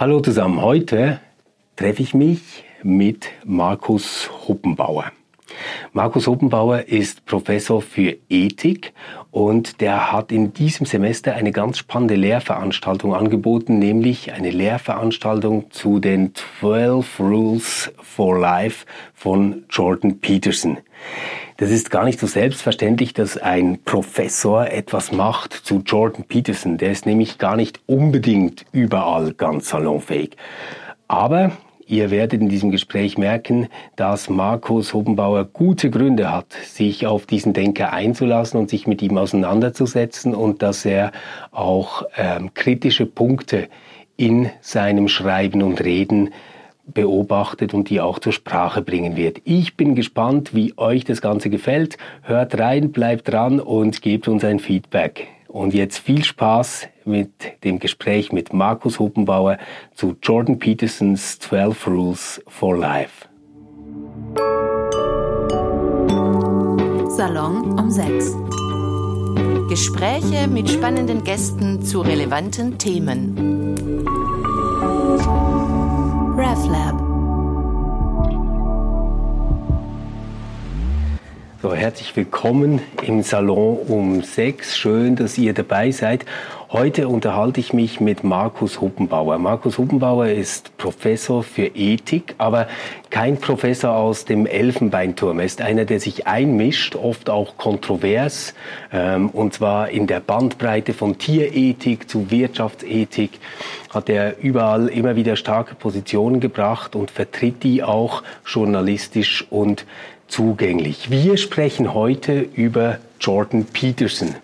Hallo zusammen, heute treffe ich mich mit Markus Huppenbauer. Markus Huppenbauer ist Professor für Ethik und der hat in diesem Semester eine ganz spannende Lehrveranstaltung angeboten, nämlich eine Lehrveranstaltung zu den 12 Rules for Life von Jordan Peterson. Das ist gar nicht so selbstverständlich, dass ein Professor etwas macht zu Jordan Peterson. Der ist nämlich gar nicht unbedingt überall ganz salonfähig. Aber Ihr werdet in diesem Gespräch merken, dass Markus Hobenbauer gute Gründe hat, sich auf diesen Denker einzulassen und sich mit ihm auseinanderzusetzen und dass er auch ähm, kritische Punkte in seinem Schreiben und Reden beobachtet und die auch zur Sprache bringen wird. Ich bin gespannt, wie euch das Ganze gefällt. Hört rein, bleibt dran und gebt uns ein Feedback. Und jetzt viel Spaß mit dem Gespräch mit Markus Huppenbauer zu Jordan Petersons 12 Rules for Life. Salon um 6. Gespräche mit spannenden Gästen zu relevanten Themen. RefLab. So, herzlich willkommen im Salon um sechs. Schön, dass ihr dabei seid. Heute unterhalte ich mich mit Markus Huppenbauer. Markus Huppenbauer ist Professor für Ethik, aber kein Professor aus dem Elfenbeinturm. Er ist einer, der sich einmischt, oft auch kontrovers, ähm, und zwar in der Bandbreite von Tierethik zu Wirtschaftsethik hat er überall immer wieder starke Positionen gebracht und vertritt die auch journalistisch und zugänglich. Wir sprechen heute über Jordan Peterson.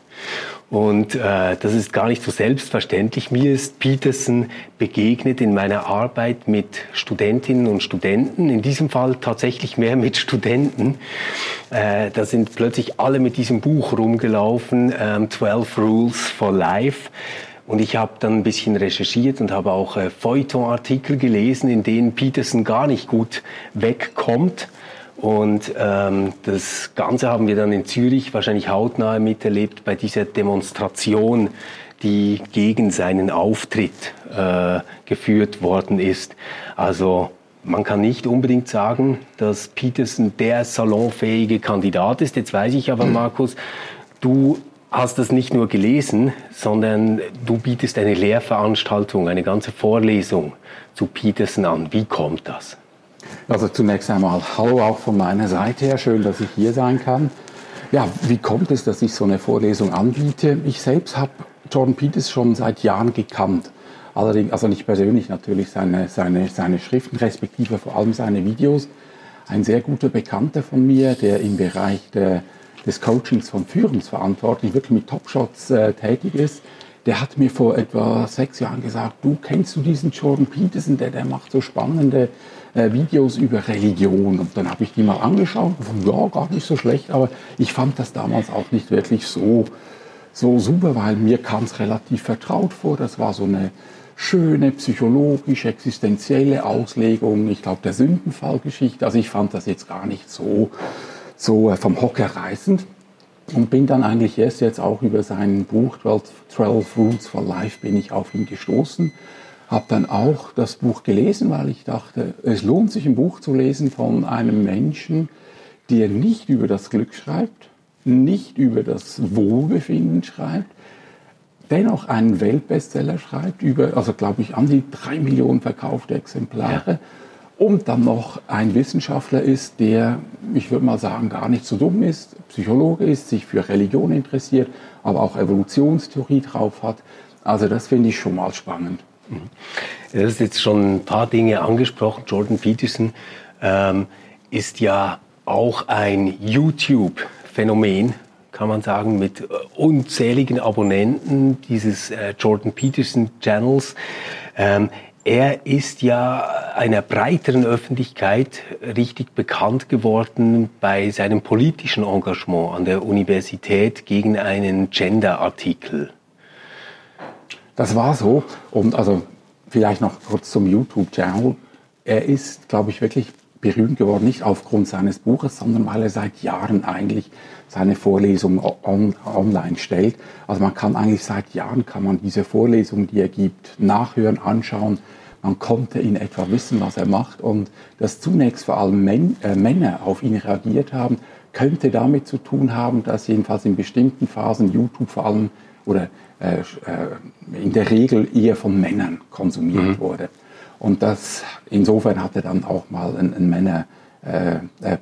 Und äh, das ist gar nicht so selbstverständlich. Mir ist Peterson begegnet in meiner Arbeit mit Studentinnen und Studenten, in diesem Fall tatsächlich mehr mit Studenten. Äh, da sind plötzlich alle mit diesem Buch rumgelaufen, ähm, 12 Rules for Life. Und ich habe dann ein bisschen recherchiert und habe auch äh, Feuilleton-Artikel gelesen, in denen Peterson gar nicht gut wegkommt. Und ähm, das Ganze haben wir dann in Zürich wahrscheinlich hautnah miterlebt bei dieser Demonstration, die gegen seinen Auftritt äh, geführt worden ist. Also man kann nicht unbedingt sagen, dass Peterson der salonfähige Kandidat ist. Jetzt weiß ich aber, Markus, du hast das nicht nur gelesen, sondern du bietest eine Lehrveranstaltung, eine ganze Vorlesung zu Peterson an. Wie kommt das? Also zunächst einmal Hallo auch von meiner Seite her, schön, dass ich hier sein kann. Ja, wie kommt es, dass ich so eine Vorlesung anbiete? Ich selbst habe Jordan Peters schon seit Jahren gekannt. Allerdings, also nicht persönlich natürlich, seine, seine, seine Schriften, respektive vor allem seine Videos. Ein sehr guter Bekannter von mir, der im Bereich der, des Coachings von Führungsverantwortlichen wirklich mit Topshots äh, tätig ist, der hat mir vor etwa sechs Jahren gesagt, du kennst du diesen Jordan Peterson, der, der macht so spannende äh, Videos über Religion. Und dann habe ich die mal angeschaut und ja, gar nicht so schlecht, aber ich fand das damals auch nicht wirklich so, so super, weil mir kam es relativ vertraut vor. Das war so eine schöne psychologisch existenzielle Auslegung, ich glaube, der Sündenfallgeschichte. Also ich fand das jetzt gar nicht so, so äh, vom Hocker reißend und bin dann eigentlich erst jetzt auch über sein Buch 12, 12 Rules for Life bin ich auf ihn gestoßen habe dann auch das Buch gelesen, weil ich dachte, es lohnt sich ein Buch zu lesen von einem Menschen, der nicht über das Glück schreibt, nicht über das Wohlbefinden schreibt, dennoch einen Weltbestseller schreibt, über, also glaube ich, an die drei Millionen verkaufte Exemplare. Ja. Und dann noch ein Wissenschaftler ist, der, ich würde mal sagen, gar nicht so dumm ist, Psychologe ist, sich für Religion interessiert, aber auch Evolutionstheorie drauf hat. Also das finde ich schon mal spannend. Du hast jetzt schon ein paar Dinge angesprochen. Jordan Peterson ähm, ist ja auch ein YouTube-Phänomen, kann man sagen, mit äh, unzähligen Abonnenten dieses äh, Jordan Peterson Channels. Ähm, er ist ja einer breiteren Öffentlichkeit richtig bekannt geworden bei seinem politischen Engagement an der Universität gegen einen Gender-Artikel. Das war so. Und also vielleicht noch kurz zum YouTube-Channel. Er ist, glaube ich, wirklich berühmt geworden, nicht aufgrund seines Buches, sondern weil er seit Jahren eigentlich seine Vorlesungen on, online stellt. Also man kann eigentlich seit Jahren kann man diese Vorlesungen, die er gibt, nachhören, anschauen. Man konnte in etwa wissen, was er macht. Und dass zunächst vor allem Men äh, Männer auf ihn reagiert haben, könnte damit zu tun haben, dass jedenfalls in bestimmten Phasen YouTube vor allem oder in der Regel eher von Männern konsumiert mhm. wurde. Und das insofern hat er dann auch mal ein, ein Männer äh, äh,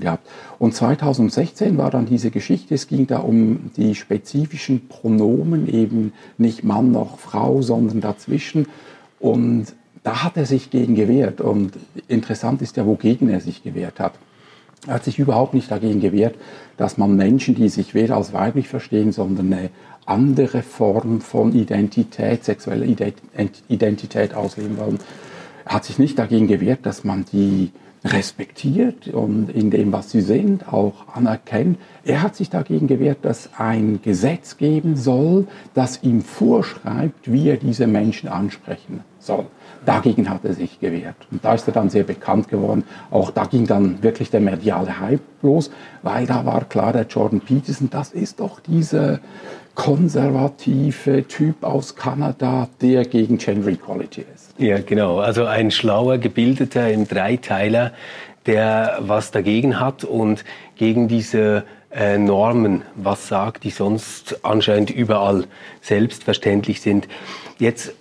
gehabt. Und 2016 war dann diese Geschichte, es ging da um die spezifischen Pronomen, eben nicht Mann noch Frau, sondern dazwischen. Und da hat er sich gegen gewehrt. Und interessant ist ja, wogegen er sich gewehrt hat. Er hat sich überhaupt nicht dagegen gewehrt, dass man Menschen, die sich weder als weiblich verstehen, sondern eine andere Form von Identität, sexueller Identität ausleben wollen, er hat sich nicht dagegen gewehrt, dass man die respektiert und in dem, was sie sind, auch anerkennt. Er hat sich dagegen gewehrt, dass ein Gesetz geben soll, das ihm vorschreibt, wie er diese Menschen ansprechen soll. Dagegen hat er sich gewehrt. Und da ist er dann sehr bekannt geworden. Auch da ging dann wirklich der mediale Hype los, weil da war klar, der Jordan Peterson, das ist doch dieser konservative Typ aus Kanada, der gegen Gender Equality ist. Ja, genau. Also ein schlauer, gebildeter im Dreiteiler, der was dagegen hat und gegen diese äh, Normen was sagt, die sonst anscheinend überall selbstverständlich sind. Jetzt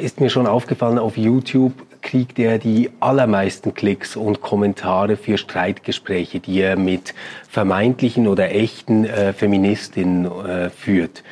ist mir schon aufgefallen, auf YouTube kriegt er die allermeisten Klicks und Kommentare für Streitgespräche, die er mit vermeintlichen oder echten äh, Feministinnen äh, führt.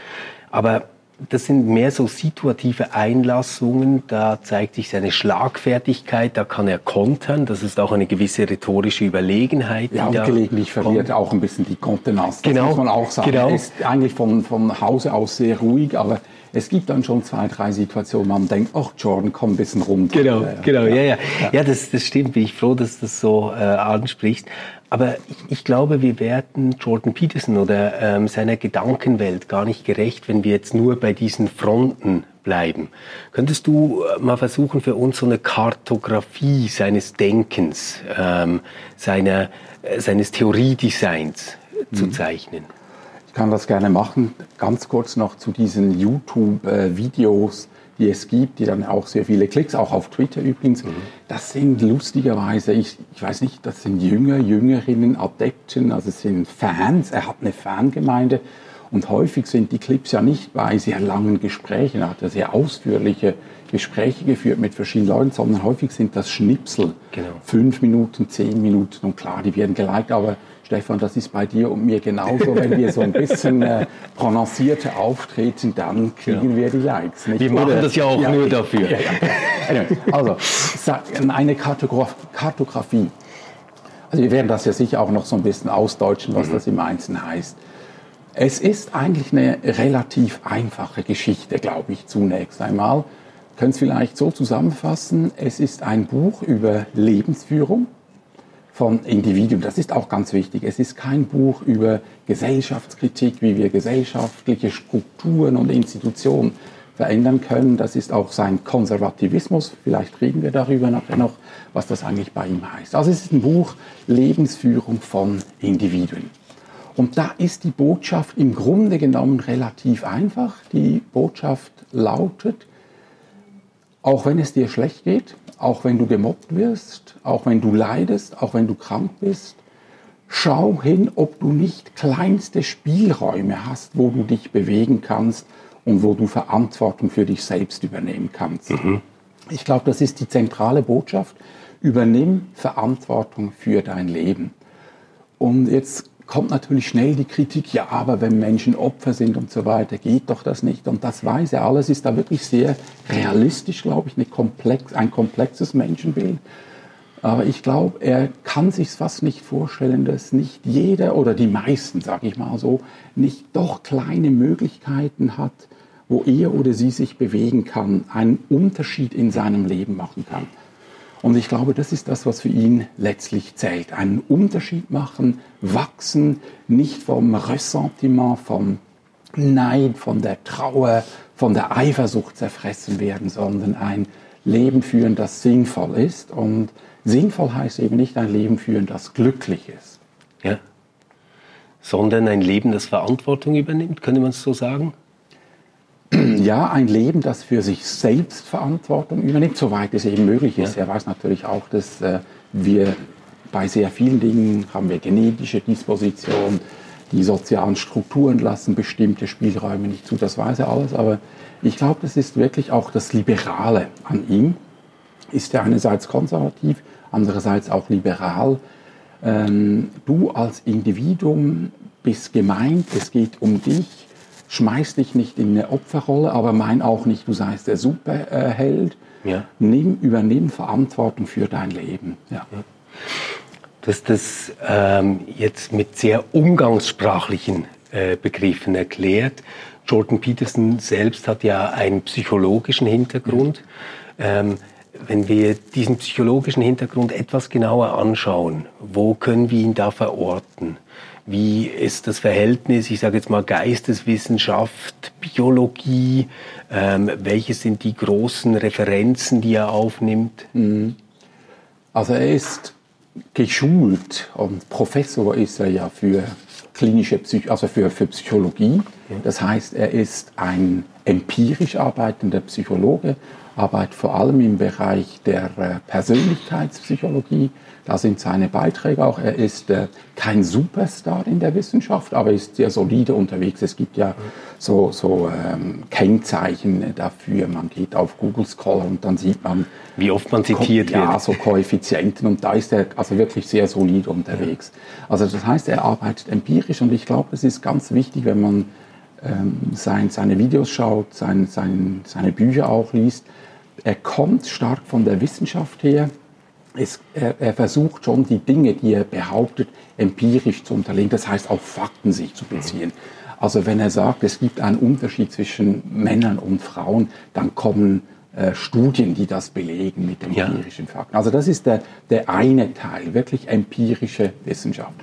Aber das sind mehr so situative Einlassungen, da zeigt sich seine Schlagfertigkeit, da kann er kontern, das ist auch eine gewisse rhetorische Überlegenheit. Ja, und gelegentlich verliert auch ein bisschen die Kontenance, das genau, muss man auch sagen. Genau. Er ist eigentlich von, von Hause aus sehr ruhig, aber es gibt dann schon zwei, drei Situationen, man denkt, ach Jordan, komm ein bisschen runter. Genau, genau, ja, ja. Ja, ja das, das stimmt, bin ich froh, dass du das so äh, ansprichst. Aber ich, ich, glaube, wir werden Jordan Peterson oder ähm, seiner Gedankenwelt gar nicht gerecht, wenn wir jetzt nur bei diesen Fronten bleiben. Könntest du äh, mal versuchen, für uns so eine Kartografie seines Denkens, ähm, seiner, äh, seines Theoriedesigns mhm. zu zeichnen? Kann das gerne machen. Ganz kurz noch zu diesen YouTube-Videos, die es gibt, die dann auch sehr viele Klicks, auch auf Twitter übrigens. Mhm. Das sind lustigerweise, ich, ich weiß nicht, das sind Jünger, Jüngerinnen, Adepten, also es sind Fans. Er hat eine Fangemeinde. Und häufig sind die Clips ja nicht bei sehr langen Gesprächen, er hat ja sehr ausführliche Gespräche geführt mit verschiedenen Leuten, sondern häufig sind das Schnipsel. Genau. Fünf Minuten, zehn Minuten und klar, die werden geliked, aber Stefan, das ist bei dir und mir genauso. Wenn wir so ein bisschen äh, prononcierter auftreten, dann kriegen ja. wir die Likes. Nicht? Wir machen Oder, das ja auch ja, nur dafür. Ja, also, eine Kartograf Kartografie. Also wir werden das ja sicher auch noch so ein bisschen ausdeutschen, was mhm. das im Einzelnen heißt. Es ist eigentlich eine relativ einfache Geschichte, glaube ich, zunächst einmal. Können es vielleicht so zusammenfassen, es ist ein Buch über Lebensführung von Individuen. Das ist auch ganz wichtig. Es ist kein Buch über Gesellschaftskritik, wie wir gesellschaftliche Strukturen und Institutionen verändern können. Das ist auch sein Konservativismus. Vielleicht reden wir darüber nachher noch, was das eigentlich bei ihm heißt. Also es ist ein Buch Lebensführung von Individuen. Und da ist die Botschaft im Grunde genommen relativ einfach. Die Botschaft lautet, auch wenn es dir schlecht geht, auch wenn du gemobbt wirst, auch wenn du leidest, auch wenn du krank bist, schau hin, ob du nicht kleinste Spielräume hast, wo du dich bewegen kannst und wo du Verantwortung für dich selbst übernehmen kannst. Mhm. Ich glaube, das ist die zentrale Botschaft. Übernimm Verantwortung für dein Leben. Und jetzt kommt natürlich schnell die Kritik, ja, aber wenn Menschen Opfer sind und so weiter, geht doch das nicht. Und das weiß er alles, ist da wirklich sehr realistisch, glaube ich, komplex, ein komplexes Menschenbild. Aber ich glaube, er kann sich fast nicht vorstellen, dass nicht jeder oder die meisten, sage ich mal so, nicht doch kleine Möglichkeiten hat, wo er oder sie sich bewegen kann, einen Unterschied in seinem Leben machen kann. Und ich glaube, das ist das, was für ihn letztlich zählt. Einen Unterschied machen, wachsen, nicht vom Ressentiment, vom Neid, von der Trauer, von der Eifersucht zerfressen werden, sondern ein Leben führen, das sinnvoll ist. Und sinnvoll heißt eben nicht ein Leben führen, das glücklich ist. Ja. Sondern ein Leben, das Verantwortung übernimmt, könnte man es so sagen? Ja, ein Leben, das für sich selbst Verantwortung übernimmt, soweit es eben möglich ist. Ja. Er weiß natürlich auch, dass äh, wir bei sehr vielen Dingen haben wir genetische Disposition, die sozialen Strukturen lassen bestimmte Spielräume nicht zu, das weiß er alles, aber ich glaube, das ist wirklich auch das Liberale an ihm. Ist er einerseits konservativ, andererseits auch liberal. Ähm, du als Individuum bist gemeint, es geht um dich, schmeiß dich nicht in eine Opferrolle, aber mein auch nicht, du seist der Superheld. Ja. Nimm, übernimm Verantwortung für dein Leben. Ja. Du hast das ähm, jetzt mit sehr umgangssprachlichen äh, Begriffen erklärt. Jordan Peterson selbst hat ja einen psychologischen Hintergrund. Ähm, wenn wir diesen psychologischen Hintergrund etwas genauer anschauen, wo können wir ihn da verorten? Wie ist das Verhältnis, ich sage jetzt mal Geisteswissenschaft, Biologie? Ähm, welche sind die großen Referenzen, die er aufnimmt? Mhm. Also er ist geschult und Professor ist er ja für klinische Psych also für, für Psychologie. Das heißt, er ist ein empirisch arbeitender Psychologe, arbeitet vor allem im Bereich der äh, Persönlichkeitspsychologie. Da sind seine Beiträge auch. Er ist äh, kein Superstar in der Wissenschaft, aber ist sehr solide unterwegs. Es gibt ja so, so ähm, Kennzeichen dafür. Man geht auf Google Scholar und dann sieht man, wie oft man zitiert ja, wird. Ja, so Koeffizienten. Und da ist er also wirklich sehr solide unterwegs. Ja. Also das heißt, er arbeitet empirisch und ich glaube, das ist ganz wichtig, wenn man ähm, sein, seine Videos schaut, sein, sein, seine Bücher auch liest, er kommt stark von der Wissenschaft her. Es, er, er, versucht schon die Dinge, die er behauptet, empirisch zu unterlegen, das heißt auf Fakten sich zu beziehen. Also wenn er sagt, es gibt einen Unterschied zwischen Männern und Frauen, dann kommen äh, Studien, die das belegen mit empirischen ja. Fakten. Also das ist der, der eine Teil, wirklich empirische Wissenschaft.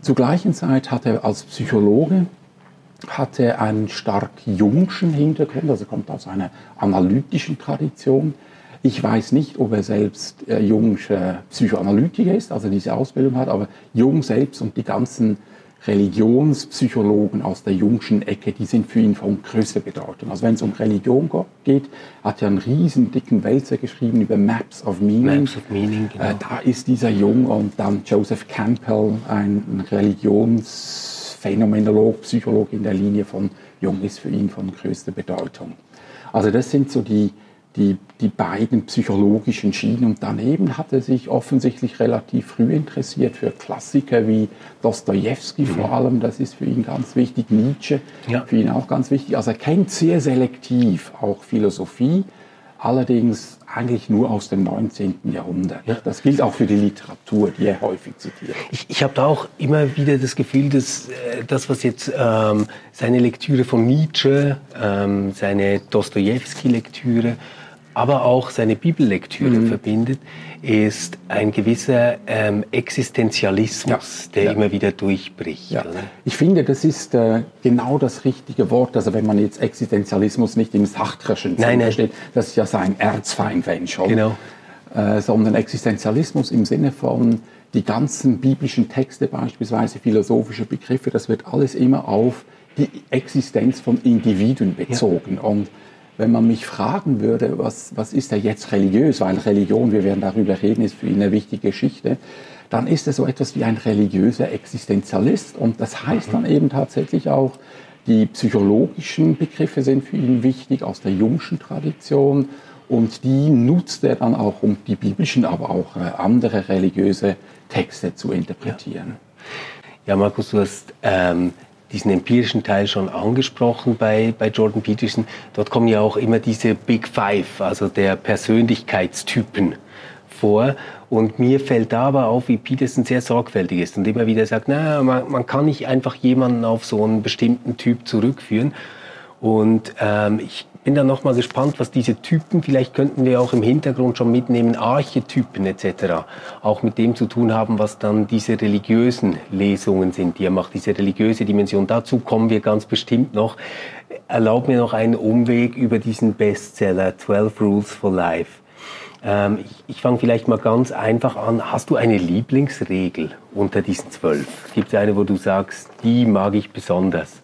Zur gleichen Zeit hat er als Psychologe hatte einen stark jungschen Hintergrund, also kommt aus einer analytischen Tradition. Ich weiß nicht, ob er selbst äh, jungscher Psychoanalytiker ist, also diese Ausbildung hat, aber Jung selbst und die ganzen Religionspsychologen aus der jungschen Ecke, die sind für ihn von größter Bedeutung. Also wenn es um Religion geht, hat er einen riesen dicken Wälzer geschrieben über Maps of Meaning. Maps of Meaning genau. äh, da ist dieser Jung und dann Joseph Campbell, ein Religions Phänomenolog, Psychologe in der Linie von Jung ist für ihn von größter Bedeutung. Also das sind so die, die, die beiden psychologischen Schienen. Und daneben hat er sich offensichtlich relativ früh interessiert für Klassiker wie Dostoevsky mhm. vor allem, das ist für ihn ganz wichtig, Nietzsche ja. für ihn auch ganz wichtig. Also er kennt sehr selektiv auch Philosophie, allerdings eigentlich nur aus dem 19. Jahrhundert. Ja. Das gilt auch für die Literatur, die er häufig zitiert. Ich, ich habe da auch immer wieder das Gefühl, dass äh, das, was jetzt ähm, seine Lektüre von Nietzsche, ähm, seine Dostoevsky-Lektüre, aber auch seine Bibellektüre mhm. verbindet, ist ein gewisser ähm, Existenzialismus, ja, der ja. immer wieder durchbricht. Ja. Ich finde, das ist äh, genau das richtige Wort. Also wenn man jetzt Existenzialismus nicht im Sartreschen Sinn versteht, das ist ja sein Erzfeind, wenn schon. Genau. Äh, sondern Existenzialismus im Sinne von die ganzen biblischen Texte, beispielsweise philosophische Begriffe, das wird alles immer auf die Existenz von Individuen bezogen. Und wenn man mich fragen würde, was, was ist er jetzt religiös, weil Religion, wir werden darüber reden, ist für ihn eine wichtige Geschichte, dann ist er so etwas wie ein religiöser Existenzialist. Und das heißt dann eben tatsächlich auch, die psychologischen Begriffe sind für ihn wichtig aus der jungschen Tradition und die nutzt er dann auch, um die biblischen, aber auch äh, andere religiöse Texte zu interpretieren. Ja, ja Markus, du hast ähm, diesen empirischen Teil schon angesprochen bei, bei Jordan Peterson. Dort kommen ja auch immer diese Big Five, also der Persönlichkeitstypen vor. Und mir fällt da aber auf, wie Peterson sehr sorgfältig ist und immer wieder sagt, na, man, man kann nicht einfach jemanden auf so einen bestimmten Typ zurückführen. Und ähm, ich bin dann nochmal gespannt, was diese Typen, vielleicht könnten wir auch im Hintergrund schon mitnehmen, Archetypen etc., auch mit dem zu tun haben, was dann diese religiösen Lesungen sind, die er macht, diese religiöse Dimension. Dazu kommen wir ganz bestimmt noch. Erlaub mir noch einen Umweg über diesen Bestseller 12 Rules for Life. Ähm, ich, ich fange vielleicht mal ganz einfach an. Hast du eine Lieblingsregel unter diesen zwölf? Gibt es eine, wo du sagst, die mag ich besonders?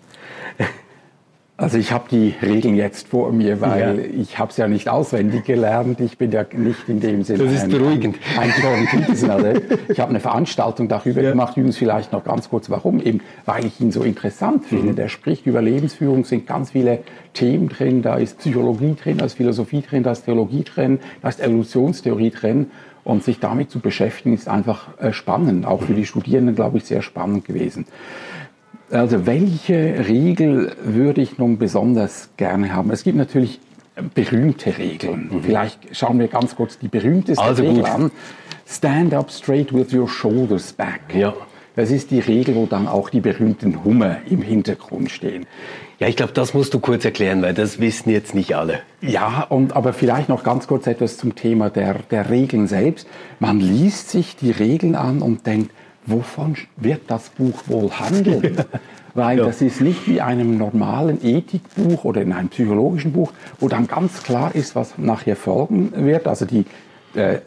Also ich habe die Regeln jetzt vor mir, weil ja. ich habe es ja nicht auswendig gelernt. Ich bin ja nicht in dem Sinne das ist ein, beruhigend. ein, ein ich habe eine Veranstaltung darüber ja. gemacht. Übrigens vielleicht noch ganz kurz, warum? Eben, weil ich ihn so interessant finde. Mhm. Der spricht über Lebensführung, sind ganz viele Themen drin. Da ist Psychologie drin, da ist Philosophie drin, da ist Theologie drin, da ist Evolutionstheorie drin. Und sich damit zu beschäftigen, ist einfach äh, spannend. Auch für die Studierenden, glaube ich, sehr spannend gewesen. Also welche Regel würde ich nun besonders gerne haben? Es gibt natürlich berühmte Regeln. Mhm. Vielleicht schauen wir ganz kurz die berühmteste also Regel gut. an. Stand up straight with your shoulders back. Ja. Das ist die Regel, wo dann auch die berühmten Hummer im Hintergrund stehen. Ja, ich glaube, das musst du kurz erklären, weil das wissen jetzt nicht alle. Ja, und aber vielleicht noch ganz kurz etwas zum Thema der, der Regeln selbst. Man liest sich die Regeln an und denkt, wovon wird das Buch wohl handeln? Weil ja. das ist nicht wie einem normalen Ethikbuch oder in einem psychologischen Buch, wo dann ganz klar ist, was nachher folgen wird. Also die äh,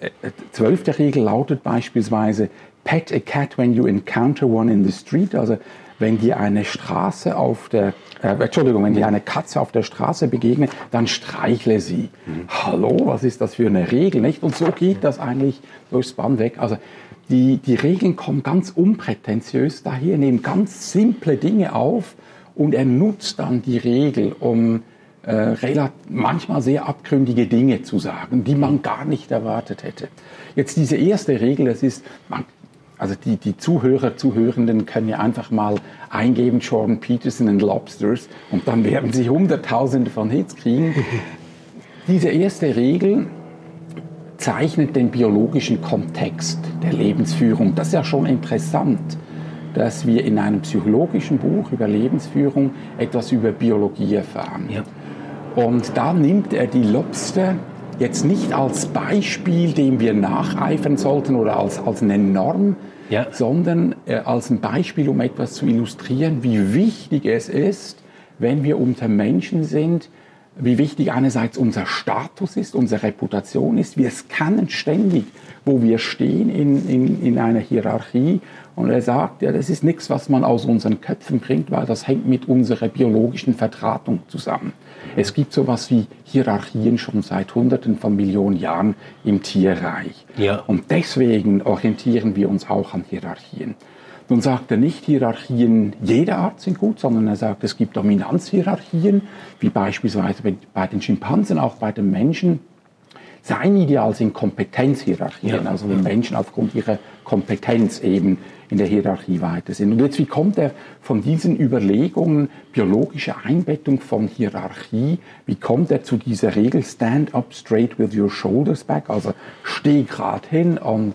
zwölfte Regel lautet beispielsweise, pet a cat when you encounter one in the street. Also wenn dir eine Straße auf der, äh, Entschuldigung, wenn dir eine Katze auf der Straße begegnet, dann streichle sie. Mhm. Hallo, was ist das für eine Regel, nicht? Und so geht das eigentlich durchs Band weg. Also die, die Regeln kommen ganz unprätentiös daher, nehmen ganz simple Dinge auf und er nutzt dann die Regel, um äh, manchmal sehr abgründige Dinge zu sagen, die man gar nicht erwartet hätte. Jetzt diese erste Regel, das ist, man, also die, die Zuhörer, Zuhörenden können ja einfach mal eingeben Jordan Peterson and Lobsters und dann werden sie Hunderttausende von Hits kriegen. Diese erste Regel zeichnet den biologischen Kontext der Lebensführung. Das ist ja schon interessant, dass wir in einem psychologischen Buch über Lebensführung etwas über Biologie erfahren. Ja. Und da nimmt er die Lobster jetzt nicht als Beispiel, dem wir nacheifern sollten oder als, als eine Norm, ja. sondern äh, als ein Beispiel, um etwas zu illustrieren, wie wichtig es ist, wenn wir unter Menschen sind, wie wichtig einerseits unser Status ist, unsere Reputation ist. Wir scannen ständig, wo wir stehen in, in, in einer Hierarchie. Und er sagt, ja, das ist nichts, was man aus unseren Köpfen bringt, weil das hängt mit unserer biologischen Vertratung zusammen. Es gibt sowas wie Hierarchien schon seit Hunderten von Millionen Jahren im Tierreich. Ja. Und deswegen orientieren wir uns auch an Hierarchien. Nun sagt er nicht, Hierarchien jeder Art sind gut, sondern er sagt, es gibt Dominanzhierarchien, wie beispielsweise bei den Schimpansen, auch bei den Menschen. Sein Ideal sind Kompetenzhierarchien, ja. also wenn Menschen aufgrund ihrer Kompetenz eben in der Hierarchie weiter sind. Und jetzt, wie kommt er von diesen Überlegungen, biologische Einbettung von Hierarchie, wie kommt er zu dieser Regel, stand up straight with your shoulders back, also steh gerade hin und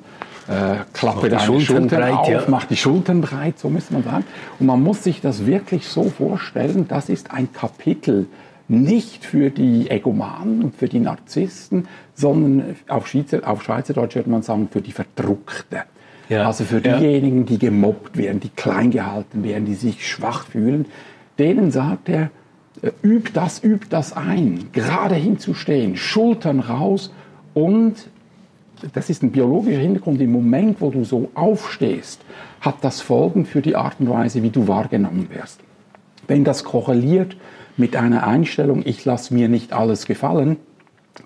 äh, klappe die Schultern, Schultern breit, auf, ja. macht die Schultern breit, so müsste man sagen. Und man muss sich das wirklich so vorstellen, das ist ein Kapitel nicht für die Egomanen und für die Narzissten, sondern auf, Schweizer, auf Schweizerdeutsch würde man sagen, für die Verdruckten. Ja. Also für diejenigen, die gemobbt werden, die klein gehalten werden, die sich schwach fühlen, denen sagt er, äh, üb das, üb das ein, gerade hinzustehen, Schultern raus und das ist ein biologischer Hintergrund. Im Moment, wo du so aufstehst, hat das Folgen für die Art und Weise, wie du wahrgenommen wirst. Wenn das korreliert mit einer Einstellung, ich lasse mir nicht alles gefallen,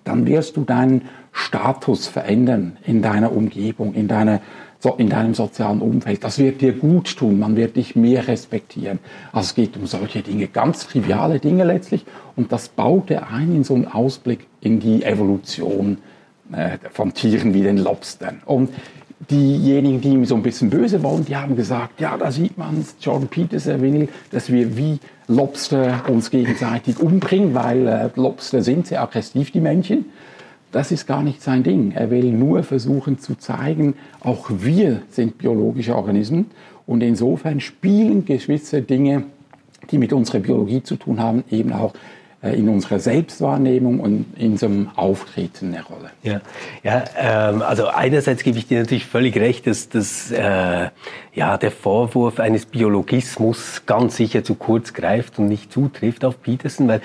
dann wirst du deinen Status verändern in deiner Umgebung, in, deiner, in deinem sozialen Umfeld. Das wird dir gut tun, man wird dich mehr respektieren. Also es geht um solche Dinge, ganz triviale Dinge letztlich. Und das baut er ein in so einen Ausblick in die Evolution äh, von Tieren wie den Lobstern. Und diejenigen, die ihm so ein bisschen böse wollen, die haben gesagt, ja, da sieht man, Jordan Peterson will, dass wir wie Lobster uns gegenseitig umbringen, weil äh, Lobster sind sehr aggressiv, die Männchen. Das ist gar nicht sein Ding. Er will nur versuchen zu zeigen, auch wir sind biologische Organismen und insofern spielen gewisse Dinge, die mit unserer Biologie zu tun haben, eben auch in unserer Selbstwahrnehmung und in unserem Auftreten eine Rolle. Ja, ja ähm, also einerseits gebe ich dir natürlich völlig recht, dass, dass äh, ja, der Vorwurf eines Biologismus ganz sicher zu kurz greift und nicht zutrifft auf Peterson, weil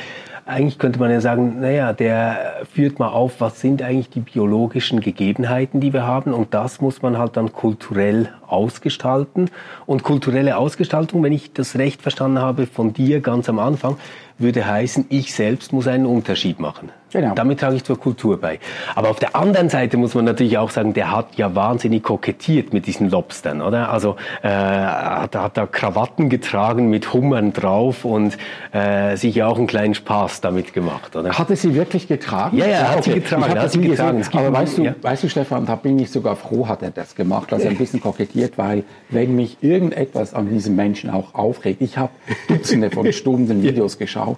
eigentlich könnte man ja sagen, naja, der führt mal auf, was sind eigentlich die biologischen Gegebenheiten, die wir haben und das muss man halt dann kulturell ausgestalten. Und kulturelle Ausgestaltung, wenn ich das recht verstanden habe von dir ganz am Anfang, würde heißen, ich selbst muss einen Unterschied machen. Genau. Damit trage ich zur Kultur bei. Aber auf der anderen Seite muss man natürlich auch sagen, der hat ja wahnsinnig kokettiert mit diesen Lobstern, oder? Also äh, hat, hat da Krawatten getragen mit Hummern drauf und äh, sich ja auch einen kleinen Spaß damit gemacht, oder? Hat er sie wirklich getragen? Ja, ja, er hat okay. sie getragen. Ich hat sie getragen. Aber weißt du, ja. weißt du, Stefan, da bin ich sogar froh, hat er das gemacht, also ein bisschen kokettiert, weil wenn mich irgendetwas an diesem Menschen auch aufregt, ich habe Dutzende von Stunden Videos geschaut,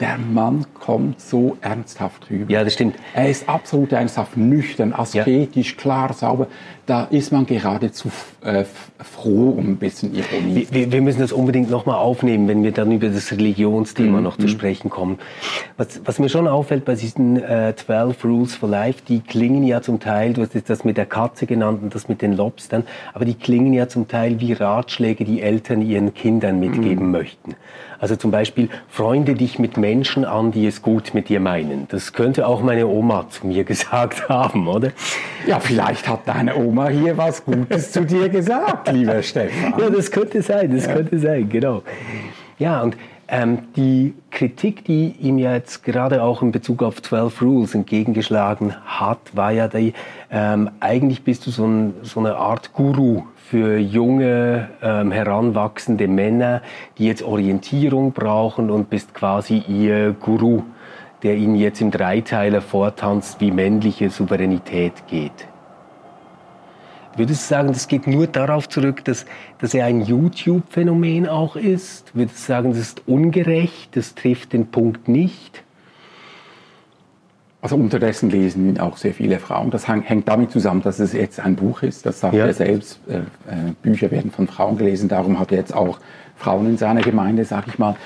der Mann kommt so ernsthaft rüber. Ja, das stimmt. Er ist absolut ernsthaft, nüchtern, asketisch, ja. klar, sauber. Da ist man geradezu äh, froh um ein bisschen Ironie. Wir, wir müssen das unbedingt nochmal aufnehmen, wenn wir dann über das Religionsthema mhm. noch zu sprechen kommen. Was, was, mir schon auffällt bei diesen äh, 12 Rules for Life, die klingen ja zum Teil, du hast jetzt das mit der Katze genannt und das mit den Lobstern, aber die klingen ja zum Teil wie Ratschläge, die Eltern ihren Kindern mitgeben mhm. möchten. Also zum Beispiel, freunde dich mit Menschen an, die es gut mit dir meinen. Das könnte auch meine Oma zu mir gesagt haben, oder? Ja, vielleicht hat deine Oma hier was Gutes zu dir gesagt, lieber Stefan. Ja, das könnte sein, das ja. könnte sein, genau. Ja, und ähm, die Kritik, die ihm jetzt gerade auch in Bezug auf 12 Rules entgegengeschlagen hat, war ja die, ähm, eigentlich bist du so, ein, so eine Art Guru für junge, ähm, heranwachsende Männer, die jetzt Orientierung brauchen und bist quasi ihr Guru, der ihnen jetzt im Dreiteiler vortanzt, wie männliche Souveränität geht. Würdest du sagen, das geht nur darauf zurück, dass, dass er ein YouTube-Phänomen auch ist? Würdest du sagen, das ist ungerecht, das trifft den Punkt nicht? Also unterdessen lesen auch sehr viele Frauen. Das hängt damit zusammen, dass es jetzt ein Buch ist. Das sagt ja. er selbst. Äh, äh, Bücher werden von Frauen gelesen. Darum hat er jetzt auch Frauen in seiner Gemeinde, sag ich mal.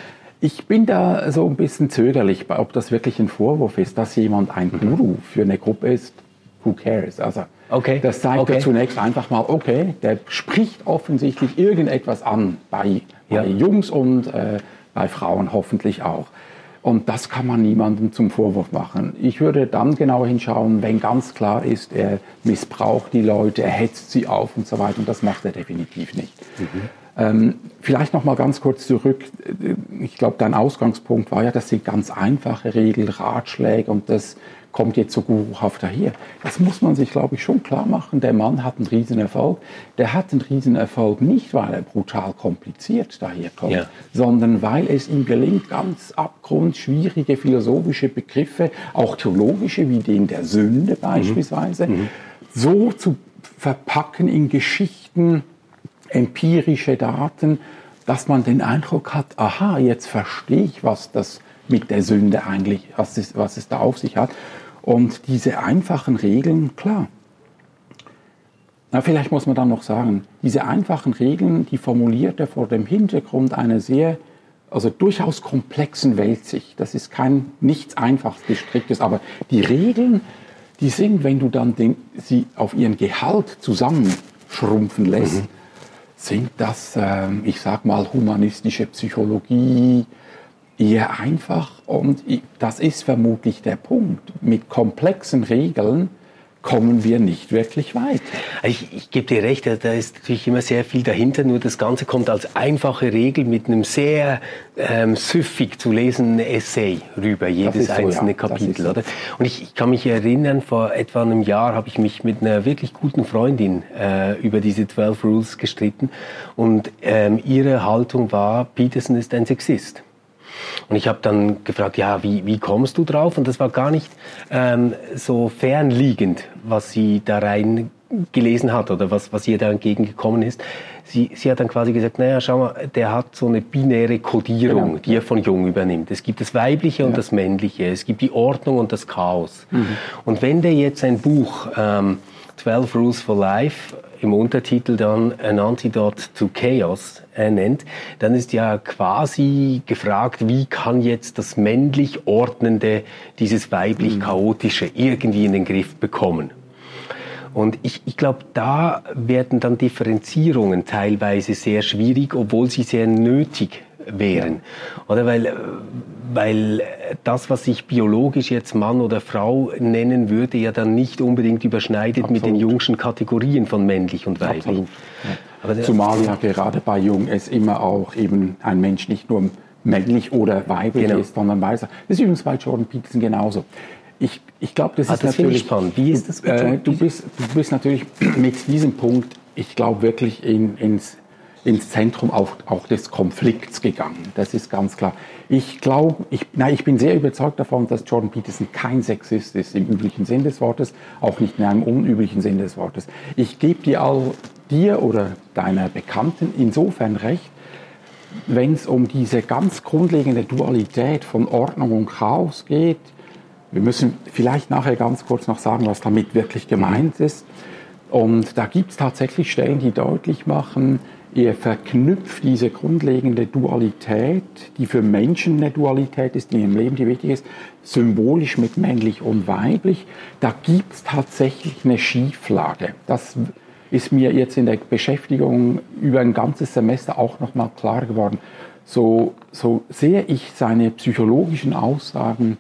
Ich bin da so ein bisschen zögerlich, ob das wirklich ein Vorwurf ist, dass jemand ein mhm. Guru für eine Gruppe ist. Who cares? Also okay. das zeigt okay. ja zunächst einfach mal, okay, der spricht offensichtlich irgendetwas an bei, ja. bei Jungs und äh, bei Frauen hoffentlich auch. Und das kann man niemandem zum Vorwurf machen. Ich würde dann genau hinschauen, wenn ganz klar ist, er missbraucht die Leute, er hetzt sie auf und so weiter. Und das macht er definitiv nicht. Mhm. Ähm, vielleicht noch mal ganz kurz zurück. Ich glaube, dein Ausgangspunkt war ja, das sind ganz einfache Regeln, Ratschläge und das kommt jetzt so guruhaft daher. Das muss man sich, glaube ich, schon klar machen. Der Mann hat einen Riesenerfolg. Der hat einen Riesenerfolg nicht, weil er brutal kompliziert daherkommt, ja. sondern weil es ihm gelingt, ganz abgrundschwierige philosophische Begriffe, auch theologische, wie den der Sünde mhm. beispielsweise, mhm. so zu verpacken in Geschichten, empirische Daten, dass man den Eindruck hat, aha, jetzt verstehe ich, was das mit der Sünde eigentlich, was es, was es da auf sich hat. Und diese einfachen Regeln, klar. Na, vielleicht muss man dann noch sagen, diese einfachen Regeln, die formuliert er vor dem Hintergrund einer sehr, also durchaus komplexen Weltsicht. Das ist kein nichts einfaches gestricktes, aber die Regeln, die sind, wenn du dann den, sie auf ihren Gehalt zusammenschrumpfen lässt, mhm. sind das, äh, ich sag mal, humanistische Psychologie, eher einfach und das ist vermutlich der Punkt. Mit komplexen Regeln kommen wir nicht wirklich weit. Ich, ich gebe dir recht, da ist natürlich immer sehr viel dahinter, nur das Ganze kommt als einfache Regel mit einem sehr ähm, süffig zu lesenden Essay rüber, jedes so, einzelne ja. Kapitel. So. Oder? Und ich, ich, kann mich erinnern, vor etwa einem Jahr habe ich mich mit einer wirklich guten Freundin äh, über diese 12 Rules gestritten und ähm, ihre Haltung war, Peterson ist ein Sexist. Und ich habe dann gefragt, ja, wie, wie kommst du drauf? Und das war gar nicht ähm, so fernliegend, was sie da rein gelesen hat oder was, was ihr da entgegengekommen ist. Sie, sie hat dann quasi gesagt, naja, schau mal, der hat so eine binäre Kodierung, genau. die er von Jung übernimmt. Es gibt das Weibliche ja. und das Männliche, es gibt die Ordnung und das Chaos. Mhm. Und wenn der jetzt ein Buch ähm, 12 Rules for Life im Untertitel dann An Antidote to Chaos äh, nennt, dann ist ja quasi gefragt, wie kann jetzt das männlich Ordnende dieses weiblich mhm. Chaotische irgendwie in den Griff bekommen. Und ich, ich glaube, da werden dann Differenzierungen teilweise sehr schwierig, obwohl sie sehr nötig wären. Oder weil, weil das, was ich biologisch jetzt Mann oder Frau nennen würde, ja dann nicht unbedingt überschneidet Absolut. mit den jungschen Kategorien von männlich und weiblich. Ja. Zumal ja gerade bei Jung es immer auch eben ein Mensch nicht nur männlich oder weiblich Genau. ist, sondern beides. Das ist übrigens bei Jordan Peterson genauso. Ich, ich glaube, das Ah, ist das natürlich ich spannend. Wie ist das äh, du, bist, du bist natürlich mit diesem Punkt, ich glaube, wirklich in, ins, ins Zentrum auch, auch des Konflikts gegangen. Das ist ganz klar. Ich glaube, ich, ich bin sehr überzeugt davon, dass Jordan Peterson kein Sexist ist im üblichen Sinn des Wortes, auch nicht in einem unüblichen Sinn des Wortes. Ich gebe dir all dir oder deiner Bekannten insofern recht, wenn es um diese ganz grundlegende Dualität von Ordnung und Chaos geht, wir müssen vielleicht nachher ganz kurz noch sagen, was damit wirklich gemeint ist. Und da gibt es tatsächlich Stellen, die deutlich machen, ihr verknüpft diese grundlegende Dualität, die für Menschen eine Dualität ist, in ihrem Leben die wichtig ist, symbolisch mit männlich und weiblich. Da gibt es tatsächlich eine Schieflage. Das ist mir jetzt in der Beschäftigung über ein ganzes Semester auch nochmal klar geworden. So, so sehr ich seine psychologischen Aussagen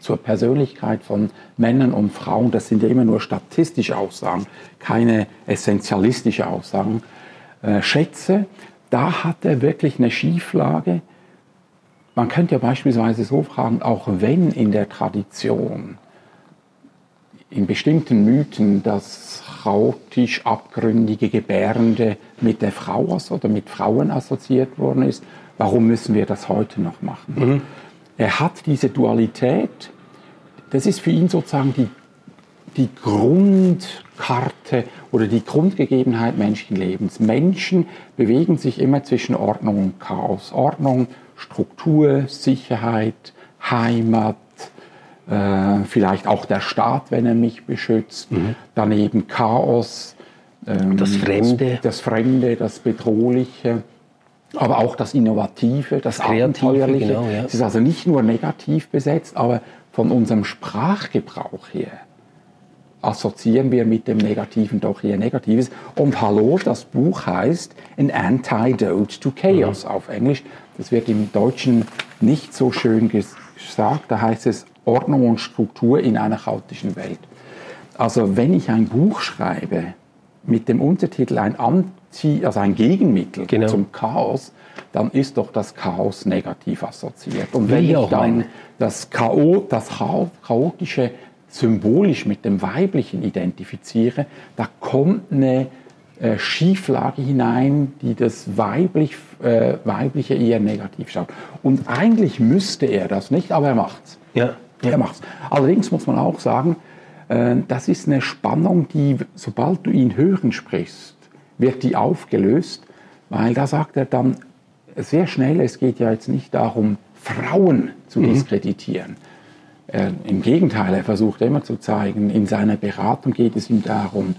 zur Persönlichkeit von Männern und Frauen, das sind ja immer nur statistische Aussagen, keine essentialistische Aussagen, äh, schätze, da hat er wirklich eine Schieflage. Man könnte ja beispielsweise so fragen, auch wenn in der Tradition, in bestimmten Mythen, das chaotisch abgründige Gebärende mit der Frau oder mit Frauen assoziiert worden ist, warum müssen wir das heute noch machen? Er hat diese Dualität, das ist für ihn sozusagen die, die Grundkarte oder die Grundgegebenheit menschlichen Lebens. Menschen bewegen sich immer zwischen Ordnung und Chaos. Ordnung, Struktur, Sicherheit, Heimat, äh, vielleicht auch der Staat, wenn er mich beschützt. Daneben Chaos, ähm, Das Fremde. das, das Fremde, das Bedrohliche aber auch das Innovative, das, Das Kreative, Abenteuerliche. genau, ja. Es ist also nicht nur negativ besetzt, aber von unserem Sprachgebrauch her assoziieren wir mit dem Negativen doch eher Negatives. Und hallo, das Buch heißt An Antidote to Chaos auf Englisch. Das wird im Deutschen nicht so schön gesagt. Da heißt es Ordnung und Struktur in einer chaotischen Welt. Also wenn ich ein Buch schreibe mit dem Untertitel ein Anti, also ein Gegenmittel Genau. zum Chaos, dann ist doch das Chaos negativ assoziiert. Und wenn ich dann das, Chao, das Chao- Chaotische symbolisch mit dem Weiblichen identifiziere, da kommt eine äh, Schieflage hinein, die das weiblich, äh, Weibliche eher negativ schaut. Und eigentlich müsste er das nicht, aber er macht's. Ja. Er macht's. Allerdings muss man auch sagen, äh, das ist eine Spannung, die, sobald du ihn hören sprichst, wird die aufgelöst, weil da sagt er dann sehr schnell, es geht ja jetzt nicht darum, Frauen zu diskreditieren. Äh, Im Gegenteil, er versucht immer zu zeigen, in seiner Beratung geht es ihm darum,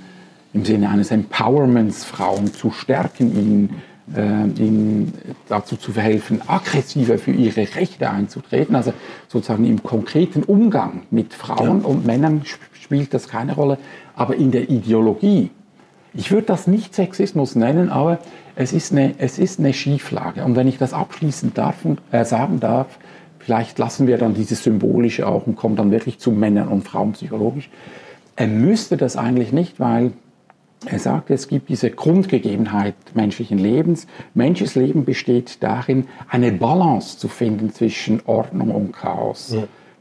im Sinne eines Empowerments Frauen zu stärken, ihnen, äh, ihnen dazu zu verhelfen, aggressiver für ihre Rechte einzutreten. Also sozusagen im konkreten Umgang mit Frauen und Männern sp- spielt das keine Rolle. Aber in der Ideologie, ich würde das nicht Sexismus nennen, aber es ist eine, es ist eine Schieflage. Und wenn ich das abschließend darf, äh, sagen darf, vielleicht lassen wir dann dieses Symbolische auch und kommen dann wirklich zu Männern und Frauen psychologisch. Er müsste das eigentlich nicht, weil er sagt, es gibt diese Grundgegebenheit menschlichen Lebens. Menschliches Leben besteht darin, eine Balance zu finden zwischen Ordnung und Chaos.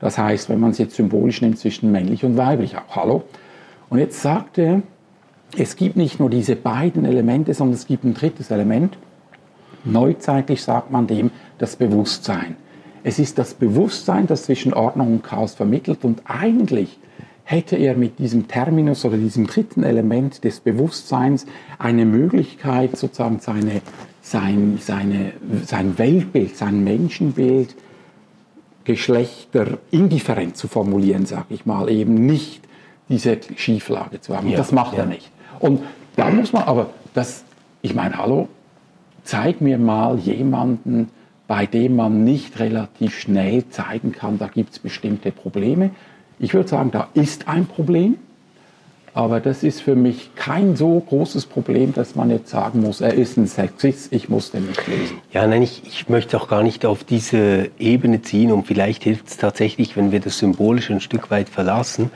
Das heißt, wenn man es jetzt symbolisch nimmt, zwischen männlich und weiblich auch. Hallo? Und jetzt sagt er, es gibt nicht nur diese beiden Elemente, sondern es gibt ein drittes Element. Neuzeitlich sagt man dem das Bewusstsein. Es ist das Bewusstsein, das zwischen Ordnung und Chaos vermittelt und eigentlich hätte er mit diesem Terminus oder diesem dritten Element des Bewusstseins eine Möglichkeit, sozusagen seine, sein, seine, sein Weltbild, sein Menschenbild Geschlechter indifferent zu formulieren, sage ich mal, eben nicht diese Schieflage zu haben. Ja, das macht ja. er nicht. Und da muss man aber, das, ich meine, hallo, zeig mir mal jemanden, bei dem man nicht relativ schnell zeigen kann, da gibt es bestimmte Probleme. Ich würde sagen, da ist ein Problem, aber das ist für mich kein so großes Problem, dass man jetzt sagen muss, er ist ein Sexist, ich muss den nicht lesen. Ja, nein, ich, ich möchte auch gar nicht auf diese Ebene ziehen und vielleicht hilft es tatsächlich, wenn wir das Symbolische ein Stück weit verlassen.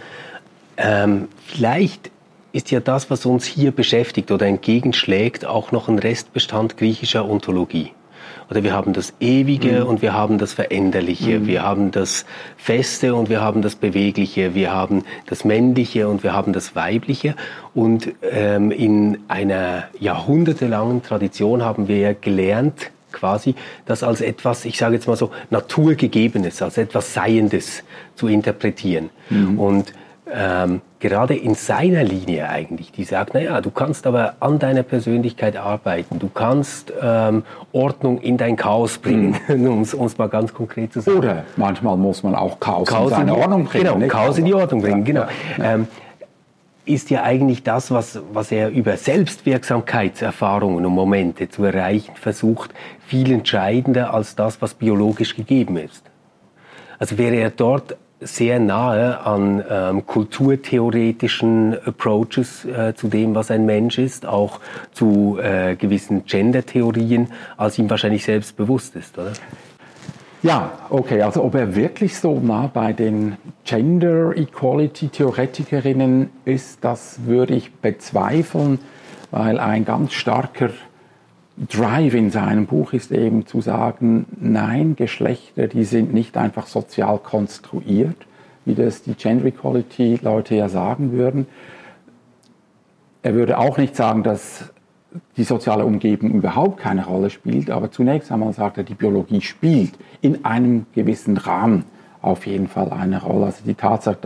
Ähm, vielleicht ist ja das, was uns hier beschäftigt oder entgegenschlägt, auch noch ein Restbestand griechischer Ontologie. Oder wir haben das Ewige mhm. und wir haben das Veränderliche, mhm. wir haben das Feste und wir haben das Bewegliche, wir haben das Männliche und wir haben das Weibliche. Und ähm, in einer jahrhundertelangen Tradition haben wir ja gelernt, quasi das als etwas, ich sage jetzt mal so, naturgegebenes, als etwas Seiendes zu interpretieren. Mhm. Und ähm, gerade in seiner Linie eigentlich, die sagt, naja, du kannst aber an deiner Persönlichkeit arbeiten, du kannst ähm, Ordnung in dein Chaos bringen, mhm. um es mal ganz konkret zu sagen. Oder manchmal muss man auch Chaos, Chaos in in die, Ordnung bringen. Genau, Chaos in die Ordnung bringen, genau. Ja, ja. Ähm, ist ja eigentlich das, was, was er über Selbstwirksamkeitserfahrungen und Momente zu erreichen versucht, viel entscheidender als das, was biologisch gegeben ist. Also wäre er dort sehr nahe an ähm, kulturtheoretischen Approaches äh, zu dem, was ein Mensch ist, auch zu äh, gewissen Gender-Theorien, als ihm wahrscheinlich selbst bewusst ist, oder? Ja, okay, also ob er wirklich so nah bei den Gender Equality Theoretikerinnen ist, das würde ich bezweifeln, weil ein ganz starker Drive in seinem Buch ist eben zu sagen, nein, Geschlechter, die sind nicht einfach sozial konstruiert, wie das die Gender Equality Leute ja sagen würden. Er würde auch nicht sagen, dass die soziale Umgebung überhaupt keine Rolle spielt, aber zunächst einmal sagt er, die Biologie spielt in einem gewissen Rahmen auf jeden Fall eine Rolle. Also die Tatsache,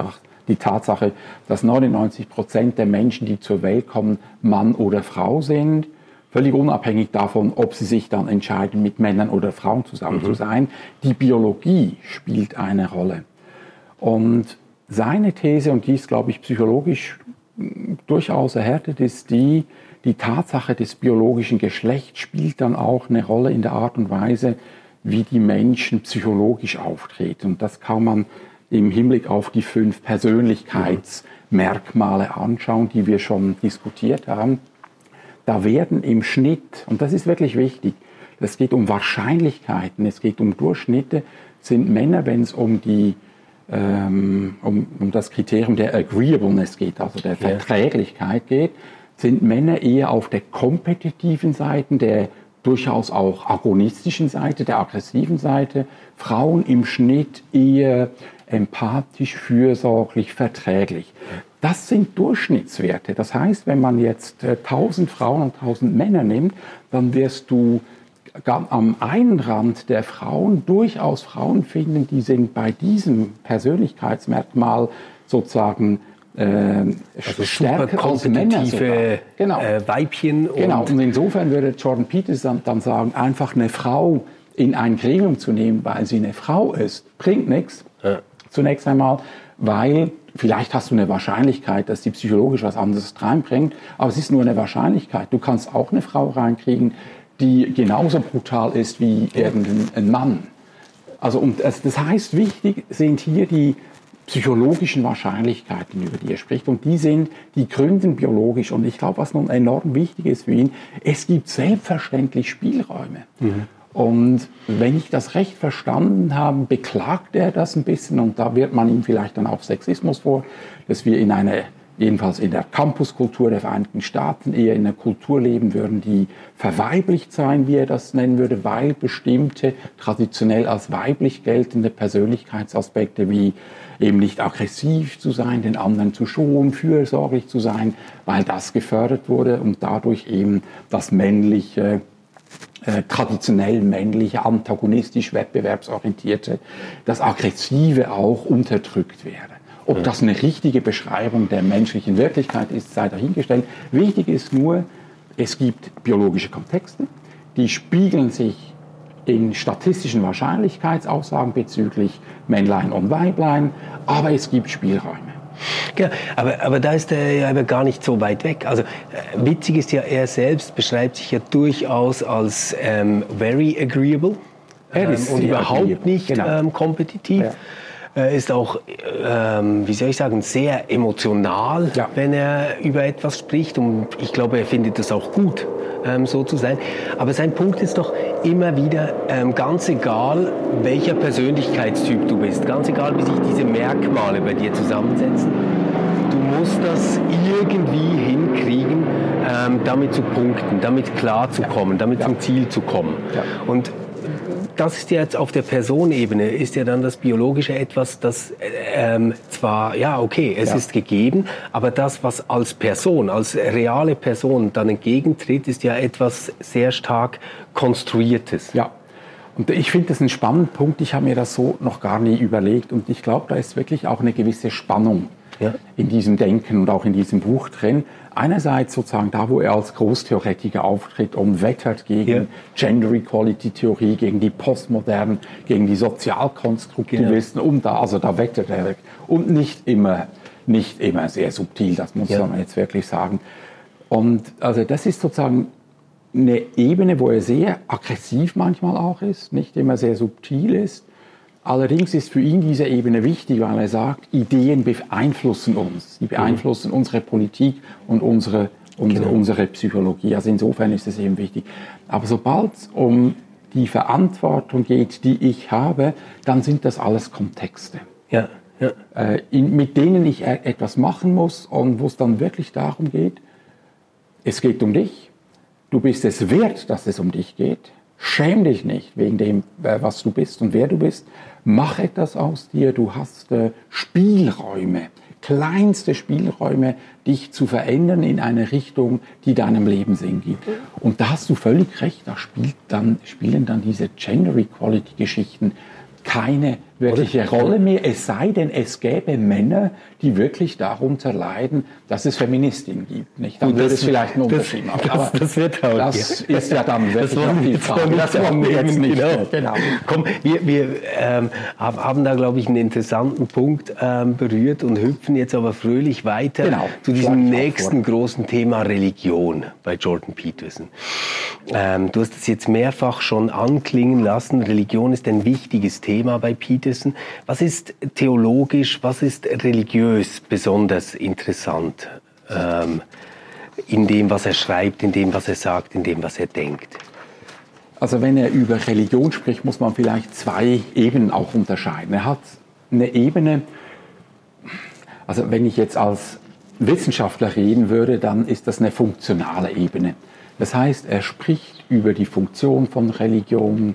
die Tatsache dass 99 Prozent der Menschen, die zur Welt kommen, Mann oder Frau sind, völlig unabhängig davon, ob sie sich dann entscheiden, mit Männern oder Frauen zusammen mhm. zu sein. Die Biologie spielt eine Rolle. Und seine These, und die ist, glaube ich, psychologisch hm, durchaus erhärtet, ist die, die Tatsache des biologischen Geschlechts spielt dann auch eine Rolle in der Art und Weise, wie die Menschen psychologisch auftreten. Und das kann man im Hinblick auf die fünf Persönlichkeitsmerkmale anschauen, die wir schon diskutiert haben da werden im Schnitt, und das ist wirklich wichtig, es geht um Wahrscheinlichkeiten, es geht um Durchschnitte, sind Männer, wenn es um die ähm, um, um das Kriterium der Agreeableness geht, also der Verträglichkeit geht, sind Männer eher auf der kompetitiven Seite, der durchaus auch agonistischen Seite, der aggressiven Seite, Frauen im Schnitt eher empathisch, fürsorglich, verträglich. Das sind Durchschnittswerte. Das heißt, wenn man jetzt 1000 äh, Frauen und 1000 Männer nimmt, dann wirst du am einen Rand der Frauen durchaus Frauen finden, die sind bei diesem Persönlichkeitsmerkmal sozusagen äh, also stärker als Männer sogar. Genau. Äh, Weibchen. Und genau. Und insofern würde Jordan Peterson dann sagen, einfach eine Frau in ein Gremium zu nehmen, weil sie eine Frau ist, bringt nichts. Ja. Zunächst einmal, weil vielleicht hast du eine Wahrscheinlichkeit, dass die psychologisch was anderes reinbringt, aber es ist nur eine Wahrscheinlichkeit. Du kannst auch eine Frau reinkriegen, die genauso brutal ist wie irgendein Mann. Also und das heißt, wichtig sind hier die psychologischen Wahrscheinlichkeiten, über die er spricht. Und die sind, die gründen biologisch. Und ich glaube, was nun enorm wichtig ist für ihn, es gibt selbstverständlich Spielräume. Mhm. Und wenn ich das recht verstanden habe, beklagt er das ein bisschen und da wird man ihm vielleicht dann auch Sexismus vor, dass wir in einer, jedenfalls in der Campuskultur der Vereinigten Staaten eher in einer Kultur leben würden, die verweiblicht sein, wie er das nennen würde, weil bestimmte traditionell als weiblich geltende Persönlichkeitsaspekte wie eben nicht aggressiv zu sein, den anderen zu schonen, fürsorglich zu sein, weil das gefördert wurde und dadurch eben das männliche äh, traditionell männliche, antagonistisch wettbewerbsorientierte, das Aggressive auch unterdrückt werde. Ob das eine richtige Beschreibung der menschlichen Wirklichkeit ist, sei dahingestellt. Wichtig ist nur, es gibt biologische Kontexte, die spiegeln sich in statistischen Wahrscheinlichkeitsaussagen bezüglich Männlein und Weiblein, aber es gibt Spielräume. Genau, aber, aber da ist er ja gar nicht so weit weg. Also äh, witzig ist ja, er selbst beschreibt sich ja durchaus als ähm, very agreeable ähm, und überhaupt agreeable. nicht genau. ähm, kompetitiv. Ja. Er ist auch, ähm, wie soll ich sagen, sehr emotional, ja. wenn er über etwas spricht. Und ich glaube, er findet es auch gut, ähm, so zu sein. Aber sein Punkt ist doch immer wieder, ähm, ganz egal, welcher Persönlichkeitstyp du bist, ganz egal, wie sich diese Merkmale bei dir zusammensetzen, du musst das irgendwie hinkriegen, ähm, damit zu punkten, damit klarzukommen, damit ja. zum Ziel zu kommen. Ja. Und das ist ja jetzt auf der Personenebene, ist ja dann das Biologische etwas, das ähm, zwar, ja, okay, es ja. ist gegeben, aber das, was als Person, als reale Person dann entgegentritt, ist ja etwas sehr stark Konstruiertes. Ja. Und ich finde das einen spannenden Punkt. Ich habe mir das so noch gar nie überlegt. Und ich glaube, da ist wirklich auch eine gewisse Spannung ja. in diesem Denken und auch in diesem Buch drin. Einerseits sozusagen da, wo er als Großtheoretiker auftritt und wettert gegen ja. Gender Equality Theorie, gegen die Postmodernen, gegen die Sozialkonstruktivisten, genau. um da, also da wettert er. Und nicht immer, nicht immer sehr subtil, das muss ja. man jetzt wirklich sagen. Und also das ist sozusagen eine Ebene, wo er sehr aggressiv manchmal auch ist, nicht immer sehr subtil ist. Allerdings ist für ihn diese Ebene wichtig, weil er sagt, Ideen beeinflussen uns. Sie beeinflussen mhm. unsere Politik und unsere, unsere, genau. unsere Psychologie. Also insofern ist es eben wichtig. Aber sobald es um die Verantwortung geht, die ich habe, dann sind das alles Kontexte. Ja, ja. Äh, in, mit denen ich e-, etwas machen muss und wo es dann wirklich darum geht, es geht um dich, Du bist es wert, dass es um dich geht. Schäm dich nicht wegen dem, äh, was du bist und wer du bist. Mach etwas aus dir. Du hast äh, Spielräume, kleinste Spielräume, dich zu verändern in eine Richtung, die deinem Leben Sinn gibt. Und da hast du völlig recht. Da spielt dann, spielen dann diese Gender Equality Geschichten keine wirkliche Rolle mehr, es sei denn, es gäbe Männer, die wirklich darunter leiden, dass es Feministinnen gibt. Nicht? Dann würde es vielleicht einen Unterschied machen. Aber das, wird auch, das ja. ist ja dann wirklich das noch die Frage. Das wollen wir jetzt nicht. Genau. genau. Komm, wir, wir ähm, haben da, glaube ich, einen interessanten Punkt ähm, berührt und hüpfen jetzt aber fröhlich weiter genau. zu diesem nächsten großen Thema Religion bei Jordan Peterson. Ähm, du hast es jetzt mehrfach schon anklingen lassen. Religion ist ein wichtiges Thema bei Peterson. Peterson. Was ist theologisch, was ist religiös besonders interessant ähm, in dem, was er schreibt, in dem, was er sagt, in dem, was er denkt? Also wenn er über Religion spricht, muss man vielleicht zwei Ebenen auch unterscheiden. Er hat eine Ebene, also wenn ich jetzt als Wissenschaftler reden würde, dann ist das eine funktionale Ebene. Das heißt, er spricht über die Funktion von Religion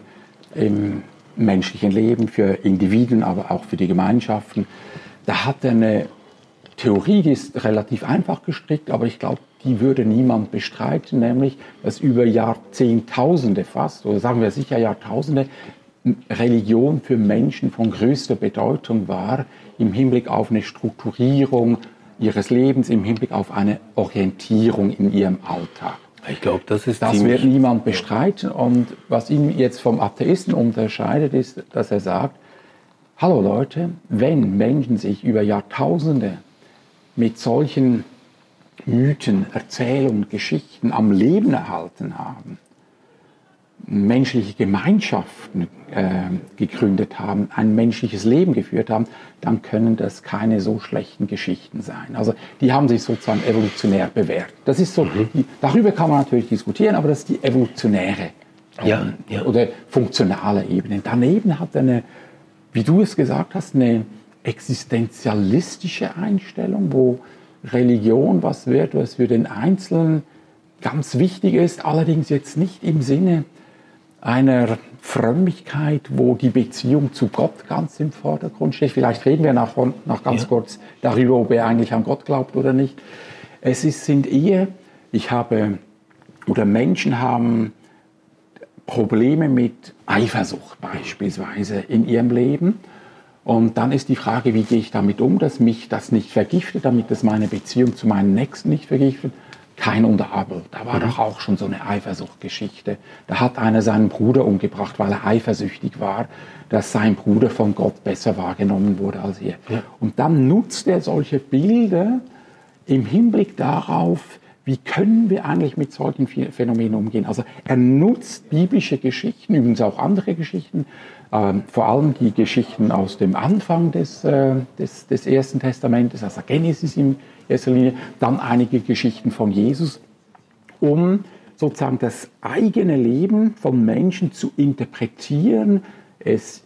im menschlichen Leben, für Individuen, aber auch für die Gemeinschaften. Da hat er eine Theorie, die ist relativ einfach gestrickt, aber ich glaube, die würde niemand bestreiten, nämlich, dass über Jahrzehntausende fast, oder sagen wir sicher Jahrtausende, Religion für Menschen von größter Bedeutung war im Hinblick auf eine Strukturierung ihres Lebens, im Hinblick auf eine Orientierung in ihrem Alltag. Ich glaube, das ist Das wird niemand bestreiten. Und was ihn jetzt vom Atheisten unterscheidet, ist, dass er sagt, hallo Leute, wenn Menschen sich über Jahrtausende mit solchen Mythen, Erzählungen, Geschichten am Leben erhalten haben, menschliche Gemeinschaften äh, gegründet haben, ein menschliches Leben geführt haben, dann können das keine so schlechten Geschichten sein. Also die haben sich sozusagen evolutionär bewährt. Das ist so, mhm. die, darüber kann man natürlich diskutieren, aber das ist die evolutionäre ähm, ja, ja. oder funktionale Ebene. Daneben hat er eine, wie du es gesagt hast, eine existenzialistische Einstellung, wo Religion was wird, was für den Einzelnen ganz wichtig ist, allerdings jetzt nicht im Sinne einer Frömmigkeit, wo die Beziehung zu Gott ganz im Vordergrund steht. Vielleicht reden wir noch, noch ganz ja. kurz darüber, ob er eigentlich an Gott glaubt oder nicht. Es ist, sind eher, ich habe, oder Menschen haben Probleme mit Eifersucht beispielsweise in ihrem Leben. Und dann ist die Frage, wie gehe ich damit um, dass mich das nicht vergiftet, damit es meine Beziehung zu meinen Nächsten nicht vergiftet. Kein und Abel. Da war mhm. doch auch schon so eine Eifersuchtgeschichte. Da hat einer seinen Bruder umgebracht, weil er eifersüchtig war, dass sein Bruder von Gott besser wahrgenommen wurde als er. Ja. Und dann nutzt er solche Bilder im Hinblick darauf, wie können wir eigentlich mit solchen Phänomenen umgehen. Also er nutzt biblische Geschichten, übrigens auch andere Geschichten, ähm, vor allem die Geschichten aus dem Anfang des, äh, des, des Ersten Testamentes, also Genesis im erster Linie, dann einige Geschichten von Jesus, um sozusagen das eigene Leben von Menschen zu interpretieren, es,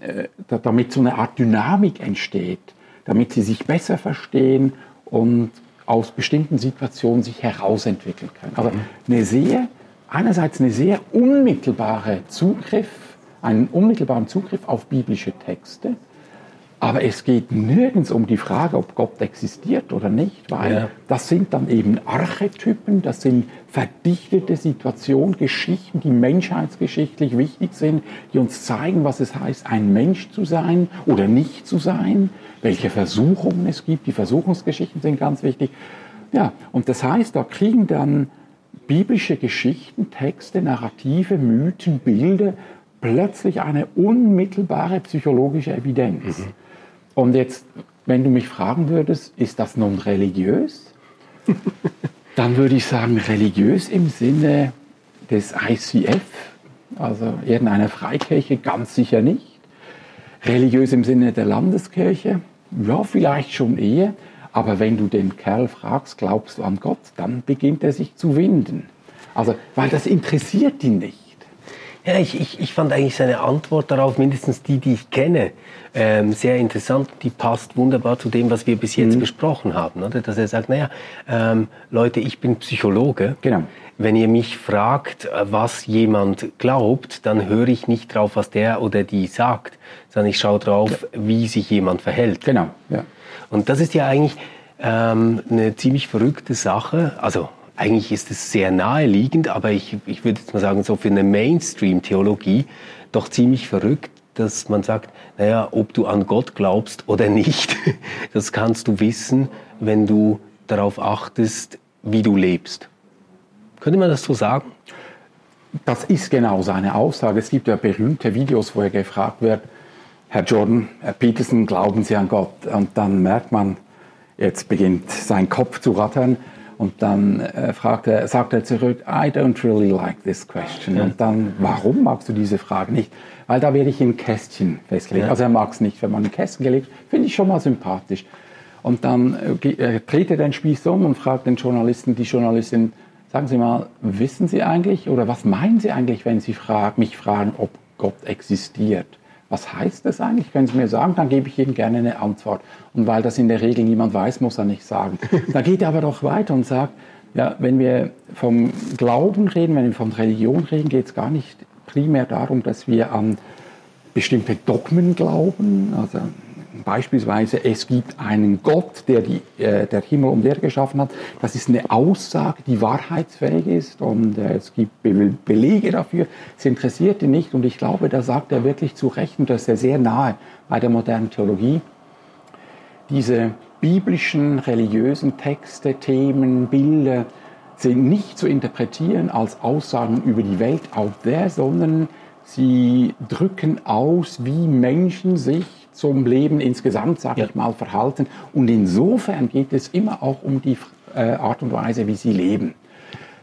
äh, damit so eine Art Dynamik entsteht, damit sie sich besser verstehen und aus bestimmten Situationen sich herausentwickeln können. Also eine sehr, einerseits eine sehr unmittelbare Zugriff einen unmittelbaren Zugriff auf biblische Texte. Aber es geht nirgends um die Frage, ob Gott existiert oder nicht, weil ja. das sind dann eben Archetypen, das sind verdichtete Situationen, Geschichten, die menschheitsgeschichtlich wichtig sind, die uns zeigen, was es heißt, ein Mensch zu sein oder nicht zu sein, welche Versuchungen es gibt. Die Versuchungsgeschichten sind ganz wichtig. Ja, und das heißt, da kriegen dann biblische Geschichten, Texte, Narrative, Mythen, Bilder plötzlich eine unmittelbare psychologische Evidenz. Mhm. Und jetzt, wenn du mich fragen würdest, ist das nun religiös? Dann würde ich sagen, religiös im Sinne des ICF, also irgendeiner Freikirche, ganz sicher nicht. Religiös im Sinne der Landeskirche, ja, vielleicht schon eher. Aber wenn du den Kerl fragst, glaubst du an Gott, dann beginnt er sich zu winden. Also, weil das interessiert ihn nicht. Ja, ich, ich, ich fand eigentlich seine Antwort darauf, mindestens die, die ich kenne, ähm, sehr interessant. Die passt wunderbar zu dem, was wir bis jetzt mhm. besprochen haben. Oder? Dass er sagt, naja, ähm, Leute, ich bin Psychologe. Genau. Wenn ihr mich fragt, äh, was jemand glaubt, dann höre ich nicht drauf, was der oder die sagt, sondern ich schaue drauf, ja. wie sich jemand verhält. Genau, ja. Und das ist ja eigentlich ähm, eine ziemlich verrückte Sache. Also eigentlich ist es sehr naheliegend, aber ich, ich würde jetzt mal sagen, so für eine Mainstream-Theologie doch ziemlich verrückt, dass man sagt, naja, ob du an Gott glaubst oder nicht, das kannst du wissen, wenn du darauf achtest, wie du lebst. Könnte man das so sagen? Das ist genau seine Aussage. Es gibt ja berühmte Videos, wo er gefragt wird, Herr Jordan, Herr Peterson, glauben Sie an Gott? Und dann merkt man, jetzt beginnt sein Kopf zu rattern. Und dann äh, fragt er, sagt er zurück, I don't really like this question. Ja. Und dann, warum magst du diese Frage nicht? Weil da werde ich in Kästchen festgelegt. Ja. Also er mag es nicht, wenn man in Kästchen gelegt, finde ich schon mal sympathisch. Und dann äh, äh, dreht er den Spieß um und fragt den Journalisten, die Journalistin, sagen Sie mal, wissen Sie eigentlich oder was meinen Sie eigentlich, wenn Sie frag, mich fragen, ob Gott existiert? Was heißt das eigentlich? Können Sie mir sagen, dann gebe ich Ihnen gerne eine Antwort. Und weil das in der Regel niemand weiß, muss er nicht sagen. Da geht er aber doch weiter und sagt, ja, wenn wir vom Glauben reden, wenn wir von Religion reden, geht es gar nicht primär darum, dass wir an bestimmte Dogmen glauben. Also beispielsweise, es gibt einen Gott, der die, äh, der Himmel und Erde geschaffen hat. Das ist eine Aussage, die wahrheitsfähig ist und äh, es gibt Be Belege dafür. Es interessiert ihn nicht und ich glaube, da sagt er wirklich zu Recht und das ist er sehr nahe bei der modernen Theologie. Diese biblischen, religiösen Texte, Themen, Bilder sind nicht zu interpretieren als Aussagen über die Welt out there, sondern sie drücken aus, wie Menschen sich zum Leben insgesamt, sage ja. ich mal, verhalten. Und insofern geht es immer auch um die äh, Art und Weise, wie sie leben.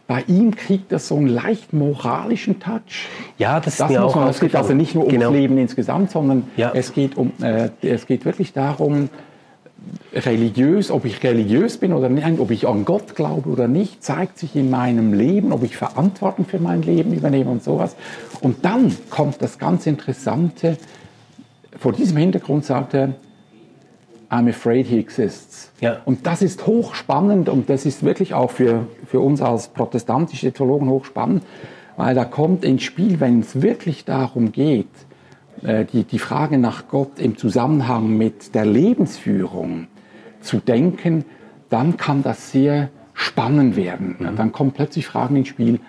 Bei ihm kriegt das so einen leicht moralischen Touch. Ja, das, das ist mir auch man, Es geht also nicht nur ums genau. Leben insgesamt, sondern ja. es, geht um, äh, es geht wirklich darum, religiös, ob ich religiös bin oder nicht, ob ich an Gott glaube oder nicht, zeigt sich in meinem Leben, ob ich Verantwortung für mein Leben übernehme und sowas. Und dann kommt das ganz Interessante, vor diesem Hintergrund sagt er, I'm afraid he exists. Ja. Und das ist hochspannend und das ist wirklich auch für, für uns als protestantische Theologen hochspannend, weil da kommt ins Spiel, wenn es wirklich darum geht, äh, die, die Frage nach Gott im Zusammenhang mit der Lebensführung zu denken, dann kann das sehr spannend werden. Mhm. Dann kommen plötzlich Fragen ins Spiel,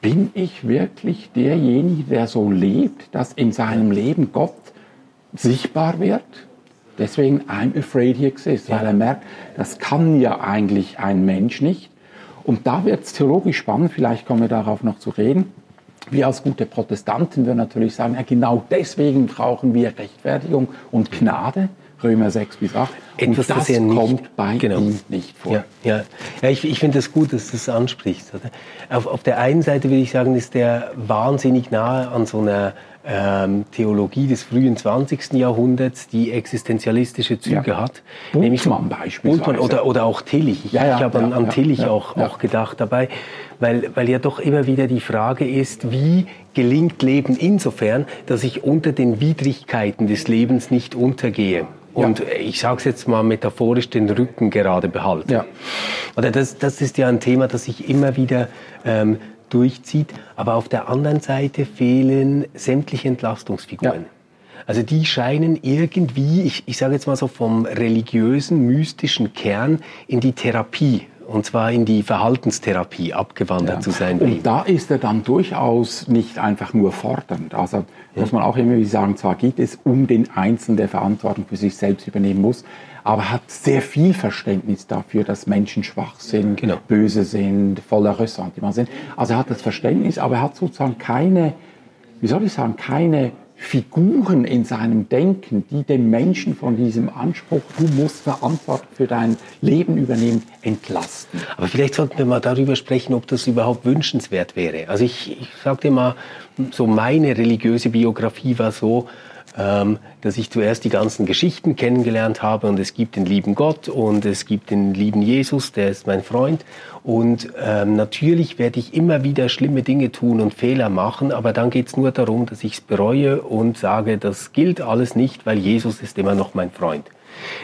bin ich wirklich derjenige, der so lebt, dass in seinem Leben Gott sichtbar wird? Deswegen I'm afraid he exists, weil er merkt, das kann ja eigentlich ein Mensch nicht. Und da wird es theologisch spannend, vielleicht kommen wir darauf noch zu reden. Wir als gute Protestanten würden natürlich sagen, ja, genau deswegen brauchen wir Rechtfertigung und Gnade. Römer 6 bis 8. Etwas, und das, das nicht, kommt bei genau. ihm nicht vor. Ja, ja. ja ich, ich finde es das gut, dass du das ansprichst. Auf, auf der einen Seite würde ich sagen, ist der wahnsinnig nahe an so einer ähm, Theologie des frühen 20. Jahrhunderts, die existenzialistische Züge ja. hat. Bultmann beispielsweise. Bultmann oder, oder auch Tillich. Ich, ja, ja, ich habe an, an Tillich auch, auch gedacht dabei, weil, weil ja doch immer wieder die Frage ist, wie gelingt Leben insofern, dass ich unter den Widrigkeiten des Lebens nicht untergehe. Und ja. ich sage es jetzt mal metaphorisch, den Rücken gerade behalte. Ja. Oder das, das ist ja ein Thema, das sich immer wieder ähm, durchzieht, aber auf der anderen Seite fehlen sämtliche Entlastungsfiguren. Ja. Also die scheinen irgendwie, ich, ich sage jetzt mal so vom religiösen, mystischen Kern in die Therapie und zwar in die Verhaltenstherapie abgewandert ja. zu sein. Und da ist er dann durchaus nicht einfach nur fordernd. Also ja. muss man auch immer wieder sagen, zwar geht es um den Einzelnen, der Verantwortung für sich selbst übernehmen muss, aber hat sehr viel Verständnis dafür, dass Menschen schwach sind, genau. böse sind, voller Ressentiment sind. Also er hat das Verständnis, aber er hat sozusagen keine, wie soll ich sagen, keine Figuren in seinem Denken, die den Menschen von diesem Anspruch, du musst Verantwortung für dein Leben übernehmen, entlasten. Aber vielleicht sollten wir mal darüber sprechen, ob das überhaupt wünschenswert wäre. Also ich, ich sage dir mal, so meine religiöse Biografie war so, dass ich zuerst die ganzen Geschichten kennengelernt habe und es gibt den lieben Gott und es gibt den lieben Jesus, der ist mein Freund. Und ähm, natürlich werde ich immer wieder schlimme Dinge tun und Fehler machen, aber dann geht es nur darum, dass ich es bereue und sage, das gilt alles nicht, weil Jesus ist immer noch mein Freund.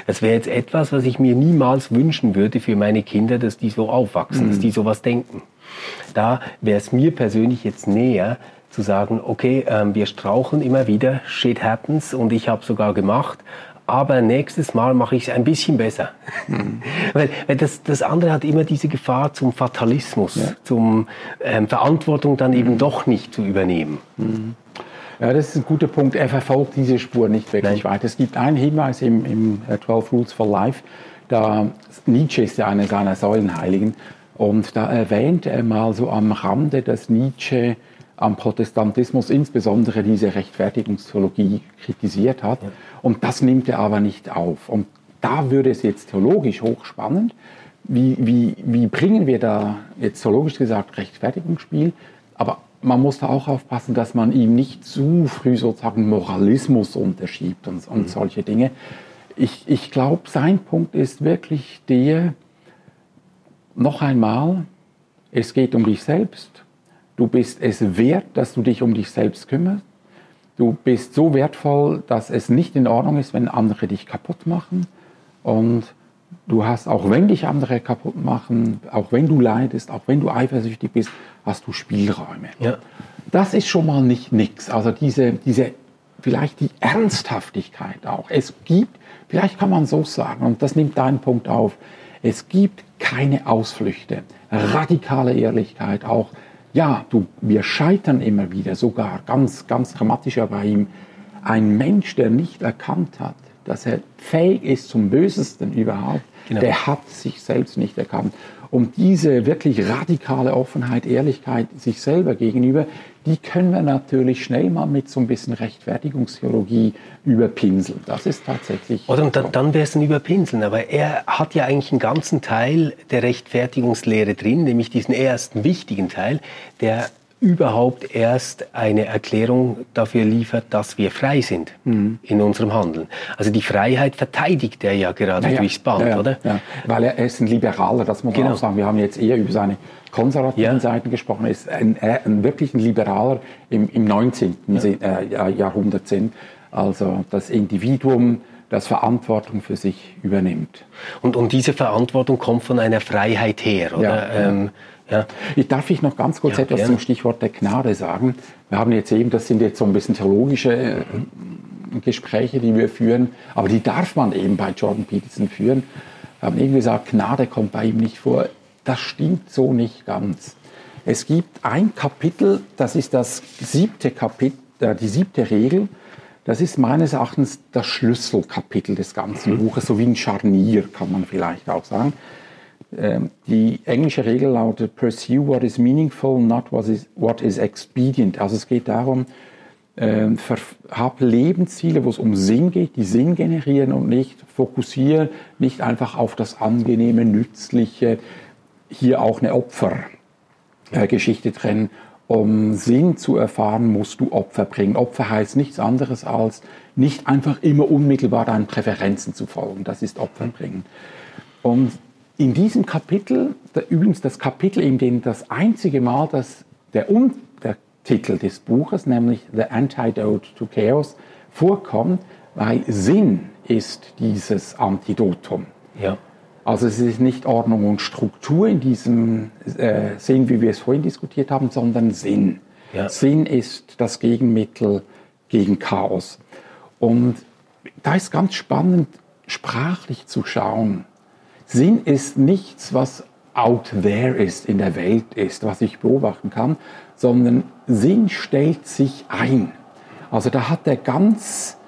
Das wäre jetzt etwas, was ich mir niemals wünschen würde für meine Kinder, dass die so aufwachsen, mhm. dass die sowas denken. Da wäre es mir persönlich jetzt näher, zu sagen, okay, ähm, wir strauchen immer wieder, shit happens und ich habe sogar gemacht, aber nächstes Mal mache ich es ein bisschen besser. Mhm. weil, weil das, das andere hat immer diese Gefahr zum Fatalismus, ja. zum ähm, Verantwortung dann eben mhm. doch nicht zu übernehmen. Mhm. Ja, das ist ein guter Punkt. Er verfolgt diese Spur nicht wirklich Nein. weiter. Es gibt einen Hinweis im, im 12 Rules for Life, da Nietzsche ist ja einer seiner Säulenheiligen und da erwähnt er mal so am Rande, dass Nietzsche am Protestantismus insbesondere diese Rechtfertigungstheologie kritisiert hat. Ja. Und das nimmt er aber nicht auf. Und da würde es jetzt theologisch hochspannend. Wie, wie, wie bringen wir da jetzt theologisch gesagt Rechtfertigungsspiel? Aber man muss da auch aufpassen, dass man ihm nicht zu früh sozusagen Moralismus unterschiebt und, und mhm. solche Dinge. Ich, ich glaube, sein Punkt ist wirklich der, noch einmal, es geht um dich selbst, Du bist es wert, dass du dich um dich selbst kümmerst. Du bist so wertvoll, dass es nicht in Ordnung ist, wenn andere dich kaputt machen. Und du hast, auch wenn dich andere kaputt machen, auch wenn du leidest, auch wenn du eifersüchtig bist, hast du Spielräume. Ja. Das ist schon mal nicht nix. Also diese, diese, vielleicht die Ernsthaftigkeit auch. Es gibt, vielleicht kann man so sagen, und das nimmt deinen Punkt auf, es gibt keine Ausflüchte. Radikale Ehrlichkeit, auch ja, du, wir scheitern immer wieder, sogar ganz, ganz dramatischer bei ihm. Ein Mensch, der nicht erkannt hat, dass er fähig ist zum Bösesten überhaupt, genau. der hat sich selbst nicht erkannt. Und diese wirklich radikale Offenheit, Ehrlichkeit sich selber gegenüber, die können wir natürlich schnell mal mit so ein bisschen Rechtfertigungstheologie überpinseln. Das ist tatsächlich. Oder und dann, dann wäre es ein Überpinseln. Aber er hat ja eigentlich einen ganzen Teil der Rechtfertigungslehre drin, nämlich diesen ersten wichtigen Teil, der überhaupt erst eine Erklärung dafür liefert, dass wir frei sind mhm. in unserem Handeln. Also die Freiheit verteidigt er ja gerade ja, durchs Band, ja, oder? Ja. Weil er ist ein Liberaler, das muss man genau. auch sagen. Wir haben jetzt eher über seine konservativen Seiten gesprochen. Er ist ein, ein, wirklich ein Liberaler im, im 19. Äh, Jahrhundert sind. Also das Individuum, das Verantwortung für sich übernimmt. Und, und diese Verantwortung kommt von einer Freiheit her, oder? Ähm, ja. Ich darf ich noch ganz kurz ja, etwas gerne. zum Stichwort der Gnade sagen. Wir haben jetzt eben, das sind jetzt so ein bisschen theologische äh, Gespräche, die wir führen, aber die darf man eben bei Jordan Peterson führen. Wir haben eben gesagt, Gnade kommt bei ihm nicht vor. Das stimmt so nicht ganz. Es gibt ein Kapitel, das ist das siebte Kapitel, äh, die siebte Regel. Das ist meines Erachtens das Schlüsselkapitel des ganzen mhm. Buches, so wie ein Scharnier, kann man vielleicht auch sagen. Ähm, die englische Regel lautet, pursue what is meaningful, not what is, what is expedient. Also es geht darum, äh, hab Lebensziele, wo es um Sinn geht, die Sinn generieren und nicht fokussieren, nicht einfach auf das Angenehme, Nützliche, hier auch eine Opfergeschichte äh, trennen. Um Sinn zu erfahren, musst du Opfer bringen. Opfer heißt nichts anderes als nicht einfach immer unmittelbar deinen Präferenzen zu folgen. Das ist Opfer bringen. Und in diesem Kapitel, übrigens das Kapitel, in dem das einzige Mal, dass der, der Titel des Buches, nämlich The Antidote to Chaos, vorkommt, weil Sinn ist dieses Antidotum. Ja. Also es ist nicht Ordnung und Struktur in diesem äh, Sinn, wie wir es vorhin diskutiert haben, sondern Sinn. Ja. Sinn ist das Gegenmittel gegen Chaos. Und da ist ganz spannend, sprachlich zu schauen. Sinn ist nichts, was out there ist, in der Welt ist, was ich beobachten kann, sondern Sinn stellt sich ein. Also da hat er ganz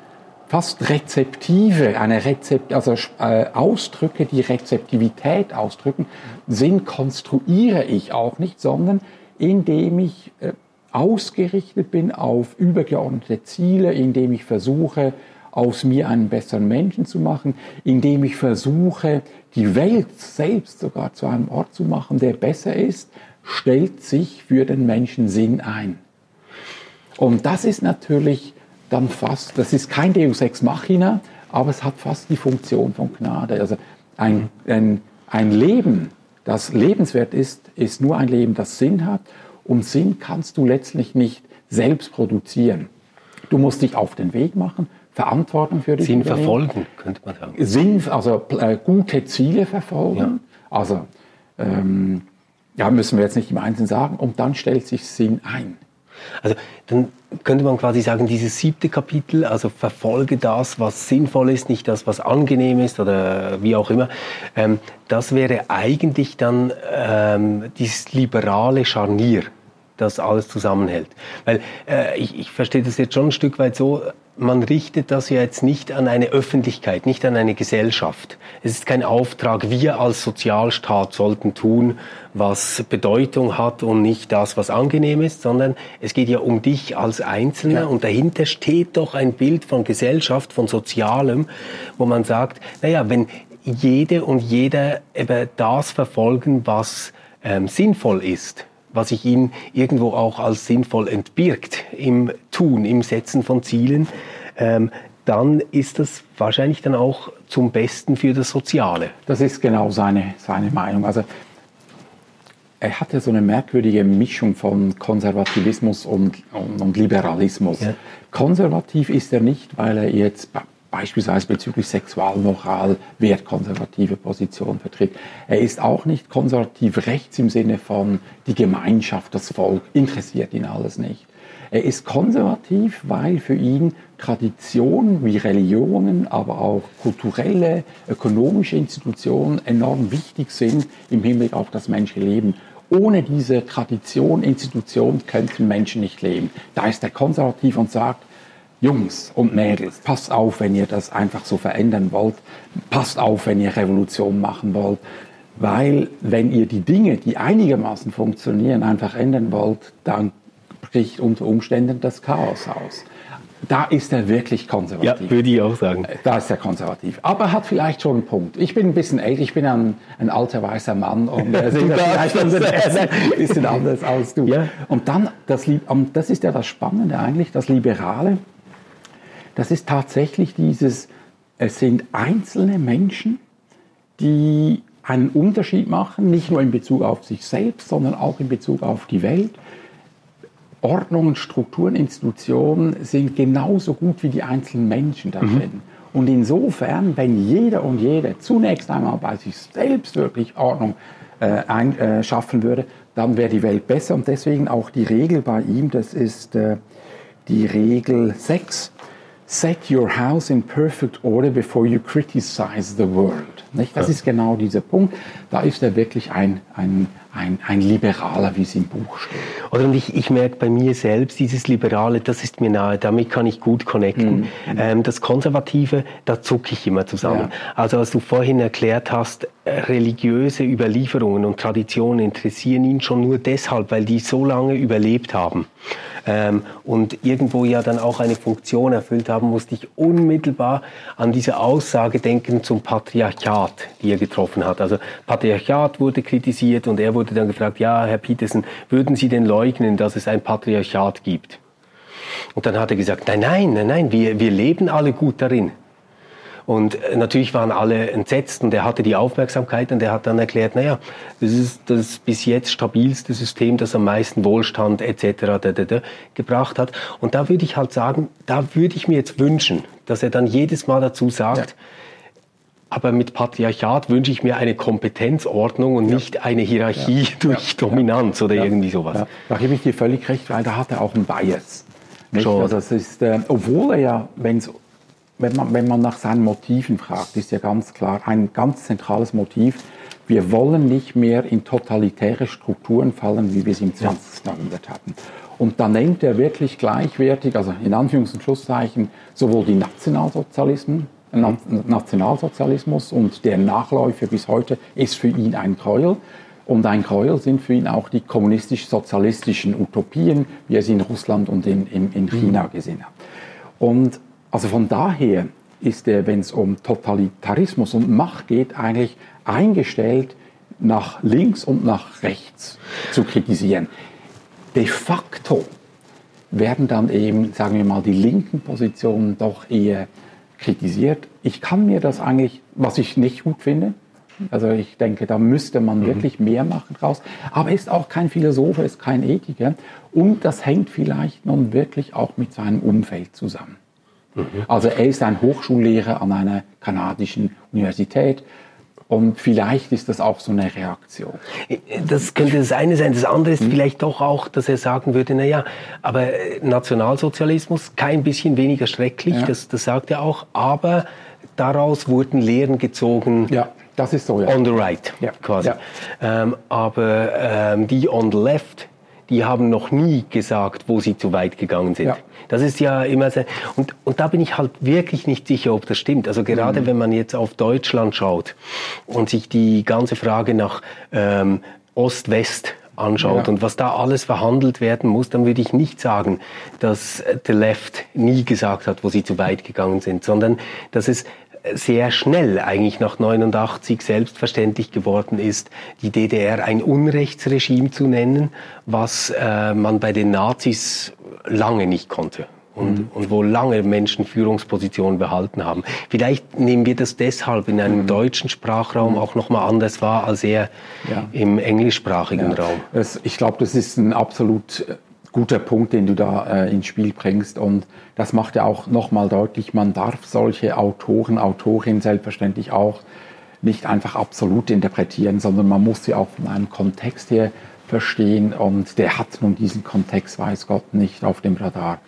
fast rezeptive, eine Rezept, also äh, Ausdrücke, die Rezeptivität ausdrücken. Sinn konstruiere ich auch nicht, sondern indem ich äh, ausgerichtet bin auf übergeordnete Ziele, indem ich versuche, aus mir einen besseren Menschen zu machen, indem ich versuche, die Welt selbst sogar zu einem Ort zu machen, der besser ist, stellt sich für den Menschen Sinn ein. Und das ist natürlich dann fast, das ist kein Deus Ex Machina, aber es hat fast die Funktion von Gnade. Also ein, ein, ein Leben, das lebenswert ist, ist nur ein Leben, das Sinn hat. Und Sinn kannst du letztlich nicht selbst produzieren. Du musst dich auf den Weg machen, Verantwortung für dich Sinn verfolgen, könnte man sagen. Sinn, also äh, gute Ziele verfolgen. Ja. Also ähm, ja, müssen wir jetzt nicht im Einzelnen sagen. Und dann stellt sich Sinn ein. Also dann könnte man quasi sagen, dieses siebte Kapitel, also verfolge das, was sinnvoll ist, nicht das, was angenehm ist oder wie auch immer, ähm, das wäre eigentlich dann ähm, dieses liberale Scharnier, das alles zusammenhält. Weil äh, ich, ich verstehe das jetzt schon ein Stück weit so, man richtet das ja jetzt nicht an eine Öffentlichkeit, nicht an eine Gesellschaft. Es ist kein Auftrag, wir als Sozialstaat sollten tun, was Bedeutung hat und nicht das, was angenehm ist, sondern es geht ja um dich als Einzelner ja. und dahinter steht doch ein Bild von Gesellschaft, von Sozialem, wo man sagt, naja, wenn jede und jeder eben das verfolgen, was ähm, sinnvoll ist, was sich ihnen irgendwo auch als sinnvoll entbirgt im Tun, im Setzen von Zielen, ähm, dann ist das wahrscheinlich dann auch zum Besten für das Soziale. Das ist genau seine, seine Meinung. Also er hatte so eine merkwürdige Mischung von Konservativismus und, und, und Liberalismus. Ja. Konservativ ist er nicht, weil er jetzt beispielsweise bezüglich Sexualmoral wertkonservative Position vertritt. Er ist auch nicht konservativ rechts im Sinne von die Gemeinschaft, das Volk, interessiert ihn alles nicht. Er ist konservativ, weil für ihn Traditionen wie Religionen, aber auch kulturelle, ökonomische Institutionen enorm wichtig sind im Hinblick auf das menschliche Leben. Ohne diese Tradition, Institution könnten Menschen nicht leben. Da ist er konservativ und sagt, Jungs und Mädels, passt auf, wenn ihr das einfach so verändern wollt. Passt auf, wenn ihr Revolution machen wollt. Weil wenn ihr die Dinge, die einigermaßen funktionieren, einfach ändern wollt, dann bricht unter Umständen das Chaos aus. Da ist er wirklich konservativ. Ja, würde ich auch sagen. Da ist er konservativ. Aber er hat vielleicht schon einen Punkt. Ich bin ein bisschen älter, ich bin ein, ein alter weißer Mann und äh, sehe das vielleicht ein bisschen anders als du. Ja. Und dann, das, das ist ja das Spannende eigentlich, das Liberale das ist tatsächlich dieses, es sind einzelne Menschen, die einen Unterschied machen, nicht nur in Bezug auf sich selbst, sondern auch in Bezug auf die Welt. Ordnungen, Strukturen, Institutionen sind genauso gut wie die einzelnen Menschen da mhm. drin. Mhm. Und insofern, wenn jeder und jede zunächst einmal bei sich selbst wirklich Ordnung äh, ein, äh, schaffen würde, dann wäre die Welt besser. Und deswegen auch die Regel bei ihm, das ist äh, die Regel 6, set your house in perfect order before you criticize the world. Nicht? Das ja. ist genau dieser Punkt. Da ist er wirklich ein, ein, ein, ein Liberaler, wie es im Buch steht. Oder und ich, ich merke bei mir selbst, dieses Liberale, das ist mir nahe, damit kann ich gut connecten. Mhm. Ähm, das Konservative, da zucke ich immer zusammen. Ja. Also als du vorhin erklärt hast, äh, religiöse Überlieferungen und Traditionen interessieren ihn schon nur deshalb, weil die so lange überlebt haben ähm, und irgendwo ja dann auch eine Funktion erfüllt haben, musste ich unmittelbar an diese Aussage denken zum Patriarchat, die er getroffen hat. Also Patriarchat wurde kritisiert und er wurde dann gefragt, ja, Herr Petersen, würden Sie denn leugnen, dass es ein Patriarchat gibt? Und dann hat er gesagt, nein, nein, nein, nein, wir, wir leben alle gut darin. Und äh, natürlich waren alle entsetzt und er hatte die Aufmerksamkeit und er hat dann erklärt, naja, das ist das bis jetzt stabilste System, das am meisten Wohlstand etc. gebracht hat. Und da würde ich halt sagen, da würde ich mir jetzt wünschen, dass er dann jedes Mal dazu sagt, ja aber mit Patriarchat wünsche ich mir eine Kompetenzordnung und ja. nicht eine Hierarchie ja. durch Dominanz oder irgendwie sowas. Da gebe ich dir völlig recht, weil da hat er auch einen Bias. Also es ist, äh, obwohl er ja, wenn's, wenn, man, wenn man nach seinen Motiven fragt, ist ja ganz klar ein ganz zentrales Motiv, wir wollen nicht mehr in totalitäre Strukturen fallen, wie wir es im 20. Jahrhundert hatten. Und da nennt er wirklich gleichwertig, also in Anführungs- und Schlusszeichen, sowohl die Nationalsozialismen, Nationalsozialismus und der Nachläufer bis heute ist für ihn ein Gräuel. Und ein Gräuel sind für ihn auch die kommunistisch-sozialistischen Utopien, wie er sie in Russland und in, in, in China gesehen hat. Und also von daher ist er, wenn es um Totalitarismus und Macht geht, eigentlich eingestellt, nach links und nach rechts zu kritisieren. De facto werden dann eben, sagen wir mal, die linken Positionen doch eher kritisiert. Ich kann mir das eigentlich, was ich nicht gut finde, also ich denke, da müsste man mhm. wirklich mehr machen draus. Aber er ist auch kein Philosoph, er ist kein Ethiker. Und das hängt vielleicht nun wirklich auch mit seinem Umfeld zusammen. Mhm. Also er ist ein Hochschullehrer an einer kanadischen Universität. Und vielleicht ist das auch so eine Reaktion. Das könnte das eine sein. Das andere ist hm. vielleicht doch auch, dass er sagen würde, na ja, aber Nationalsozialismus, kein bisschen weniger schrecklich, ja. das, das sagt er auch, aber daraus wurden Lehren gezogen. Ja. Das ist so, ja. On the right, ja. quasi. Ja. Ähm, aber ähm, die on the left, die haben noch nie gesagt, wo sie zu weit gegangen sind. Ja. Das ist ja immer sehr, und, und da bin ich halt wirklich nicht sicher, ob das stimmt. Also gerade mhm. wenn man jetzt auf Deutschland schaut und sich die ganze Frage nach ähm, Ost-West anschaut ja. und was da alles verhandelt werden muss, dann würde ich nicht sagen, dass The Left nie gesagt hat, wo sie zu weit gegangen sind, sondern dass es sehr schnell eigentlich nach 89 selbstverständlich geworden ist, die DDR ein Unrechtsregime zu nennen, was äh, man bei den Nazis lange nicht konnte. Und, mhm. und wo lange Menschen Führungspositionen behalten haben. Vielleicht nehmen wir das deshalb in einem mhm. deutschen Sprachraum mhm. auch nochmal anders wahr als eher ja. im englischsprachigen ja. Raum. Es, ich glaube, das ist ein absolut guter Punkt, den du da äh, ins Spiel bringst. Und das macht ja auch nochmal deutlich, man darf solche Autoren, Autorinnen selbstverständlich auch nicht einfach absolut interpretieren, sondern man muss sie auch von einem Kontext her verstehen. Und der hat nun diesen Kontext, weiß Gott, nicht auf dem Radar.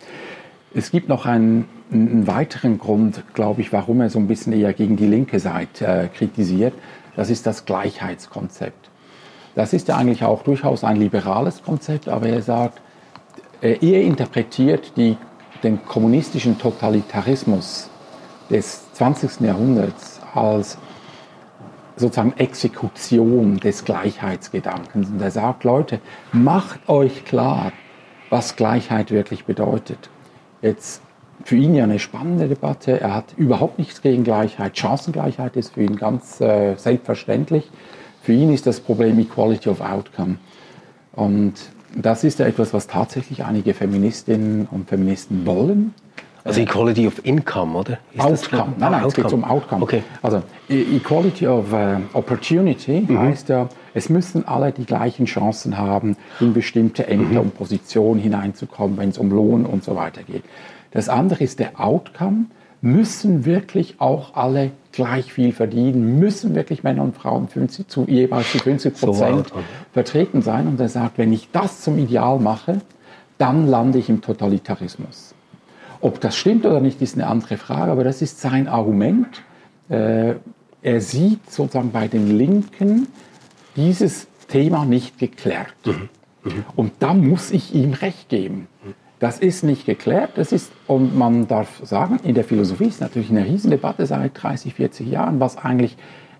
Es gibt noch einen, einen weiteren Grund, glaube ich, warum er so ein bisschen eher gegen die linke Seite äh, kritisiert. Das ist das Gleichheitskonzept. Das ist ja eigentlich auch durchaus ein liberales Konzept, aber er sagt, er interpretiert die, den kommunistischen Totalitarismus des 20. Jahrhunderts als sozusagen Exekution des Gleichheitsgedankens. Und er sagt, Leute, macht euch klar, was Gleichheit wirklich bedeutet. Jetzt für ihn ja eine spannende Debatte. Er hat überhaupt nichts gegen Gleichheit. Chancengleichheit ist für ihn ganz äh, selbstverständlich. Für ihn ist das Problem Equality of Outcome. Und das ist ja etwas, was tatsächlich einige Feministinnen und Feministen wollen. Also Equality of Income, oder? Ist Outcome. Nein, nein, es geht um Outcome. Okay. Also e- Equality of uh, Opportunity mhm. heißt ja, es müssen alle die gleichen Chancen haben, in bestimmte Ämter mhm. und Positionen hineinzukommen, wenn es um Lohn und so weiter geht. Das andere ist der Outcome. Müssen wirklich auch alle gleich viel verdienen, müssen wirklich Männer und Frauen 50 zu, jeweils zu 50 Prozent so vertreten sein. Und er sagt, wenn ich das zum Ideal mache, dann lande ich im Totalitarismus. Ob das stimmt oder nicht, ist eine andere Frage, aber das ist sein Argument. Äh, er sieht sozusagen bei den Linken dieses Thema nicht geklärt. Mhm. Mhm. Und da muss ich ihm recht geben. Das ist nicht geklärt. Das ist, und man darf sagen, in der Philosophie ist natürlich eine Riesendebatte seit 30, 40 Jahren, was eigentlich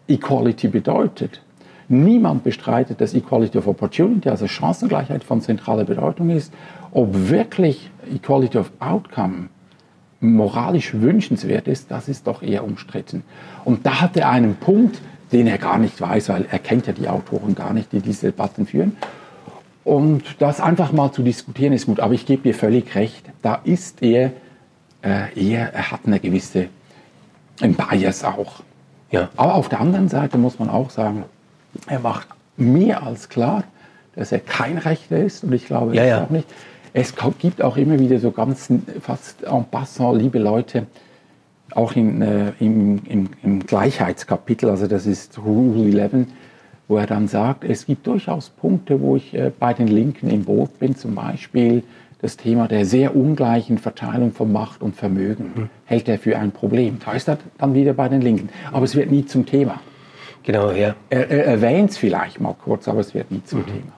Equality bedeutet. Niemand bestreitet, dass Equality of Opportunity, also Chancengleichheit von zentraler Bedeutung ist. Ob wirklich Equality of Outcome moralisch wünschenswert ist, das ist doch eher umstritten. Und da hat er einen Punkt, den er gar nicht weiß, weil er kennt ja die Autoren gar nicht, die diese Debatten führen. Und das einfach mal zu diskutieren ist gut, aber ich gebe dir völlig recht, da ist er äh, eher, er hat eine gewisse ein Bias auch. Ja. Aber auf der anderen Seite muss man auch sagen, er macht mehr als klar, dass er kein Rechter ist und ich glaube ja, ja. auch nicht. Es gibt auch immer wieder so ganz fast en passant, liebe Leute, auch in, äh, im, im, im, Gleichheitskapitel, also das ist Rule 11, wo er dann sagt, es gibt durchaus Punkte, wo ich äh, bei den Linken im Boot bin, zum Beispiel das Thema der sehr ungleichen Verteilung von Macht und Vermögen, mhm. hält er für ein Problem. Da ist er dann wieder bei den Linken, aber es wird nie zum Thema. Genau, ja. Er, er erwähnt es vielleicht mal kurz, aber es wird nie zum mhm. Thema.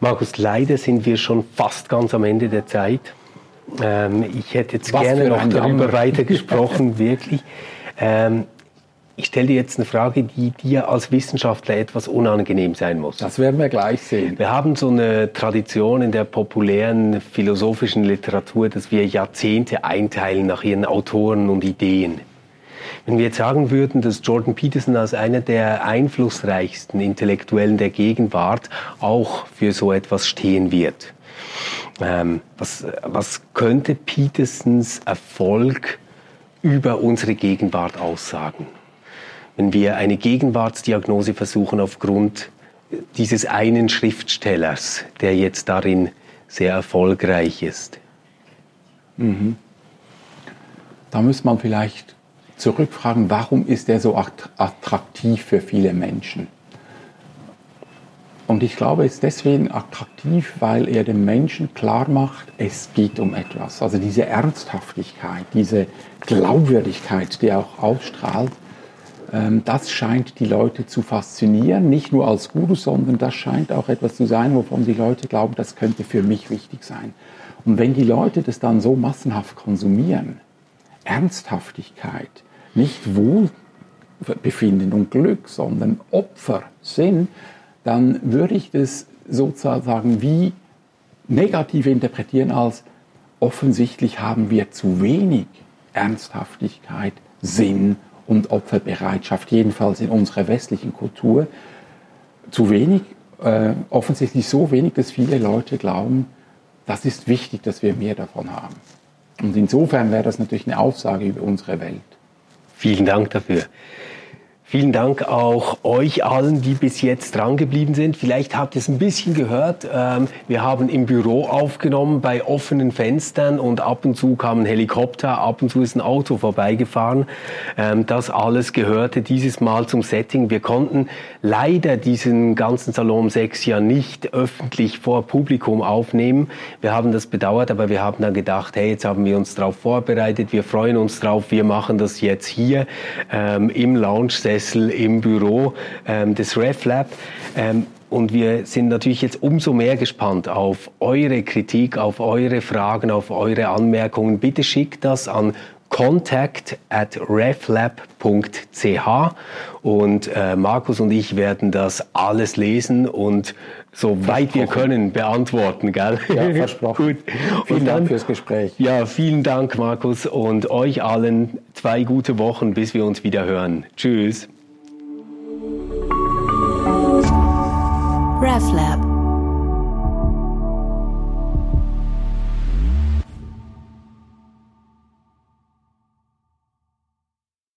Markus, leider sind wir schon fast ganz am Ende der Zeit. Ähm, ich hätte jetzt Was gerne noch darüber weitergesprochen, wirklich. Ähm, ich stelle dir jetzt eine Frage, die dir als Wissenschaftler etwas unangenehm sein muss. Das werden wir gleich sehen. Wir haben so eine Tradition in der populären philosophischen Literatur, dass wir Jahrzehnte einteilen nach ihren Autoren und Ideen. Wenn wir jetzt sagen würden, dass Jordan Peterson als einer der einflussreichsten Intellektuellen der Gegenwart auch für so etwas stehen wird, ähm, was, was könnte Petersons Erfolg über unsere Gegenwart aussagen? Wenn wir eine Gegenwartsdiagnose versuchen aufgrund dieses einen Schriftstellers, der jetzt darin sehr erfolgreich ist. Mhm. Da muss man vielleicht zurückfragen, warum ist er so attraktiv für viele Menschen? Und ich glaube, er ist deswegen attraktiv, weil er den Menschen klar macht, es geht um etwas. Also diese Ernsthaftigkeit, diese Glaubwürdigkeit, die er auch ausstrahlt, das scheint die Leute zu faszinieren, nicht nur als Guru, sondern das scheint auch etwas zu sein, wovon die Leute glauben, das könnte für mich wichtig sein. Und wenn die Leute das dann so massenhaft konsumieren, Ernsthaftigkeit, nicht Wohlbefinden und Glück, sondern Opfer sind, dann würde ich das sozusagen wie negativ interpretieren als offensichtlich haben wir zu wenig Ernsthaftigkeit, Sinn und Opferbereitschaft, jedenfalls in unserer westlichen Kultur. Zu wenig, äh, offensichtlich so wenig, dass viele Leute glauben, das ist wichtig, dass wir mehr davon haben. Und insofern wäre das natürlich eine Aussage über unsere Welt. Vielen Dank dafür. Vielen Dank auch euch allen, die bis jetzt dran geblieben sind. Vielleicht habt ihr es ein bisschen gehört. Ähm, wir haben im Büro aufgenommen bei offenen Fenstern und ab und zu kam ein Helikopter, ab und zu ist ein Auto vorbeigefahren. Ähm, das alles gehörte dieses Mal zum Setting. Wir konnten leider diesen ganzen Salon 6 ja nicht öffentlich vor Publikum aufnehmen. Wir haben das bedauert, aber wir haben dann gedacht, hey, jetzt haben wir uns darauf vorbereitet. Wir freuen uns drauf. Wir machen das jetzt hier ähm, im Lounge Sessel im Büro ähm, des RefLab. Ähm, und wir sind natürlich jetzt umso mehr gespannt auf eure Kritik, auf eure Fragen, auf eure Anmerkungen. Bitte schickt das an contact at reflab.ch und äh, Markus und ich werden das alles lesen und so weit wir können beantworten, gell? Ja, versprochen. Gut. Vielen dann, Dank fürs Gespräch. Ja, vielen Dank, Markus, und euch allen zwei gute Wochen, bis wir uns wieder hören. Tschüss. RefLab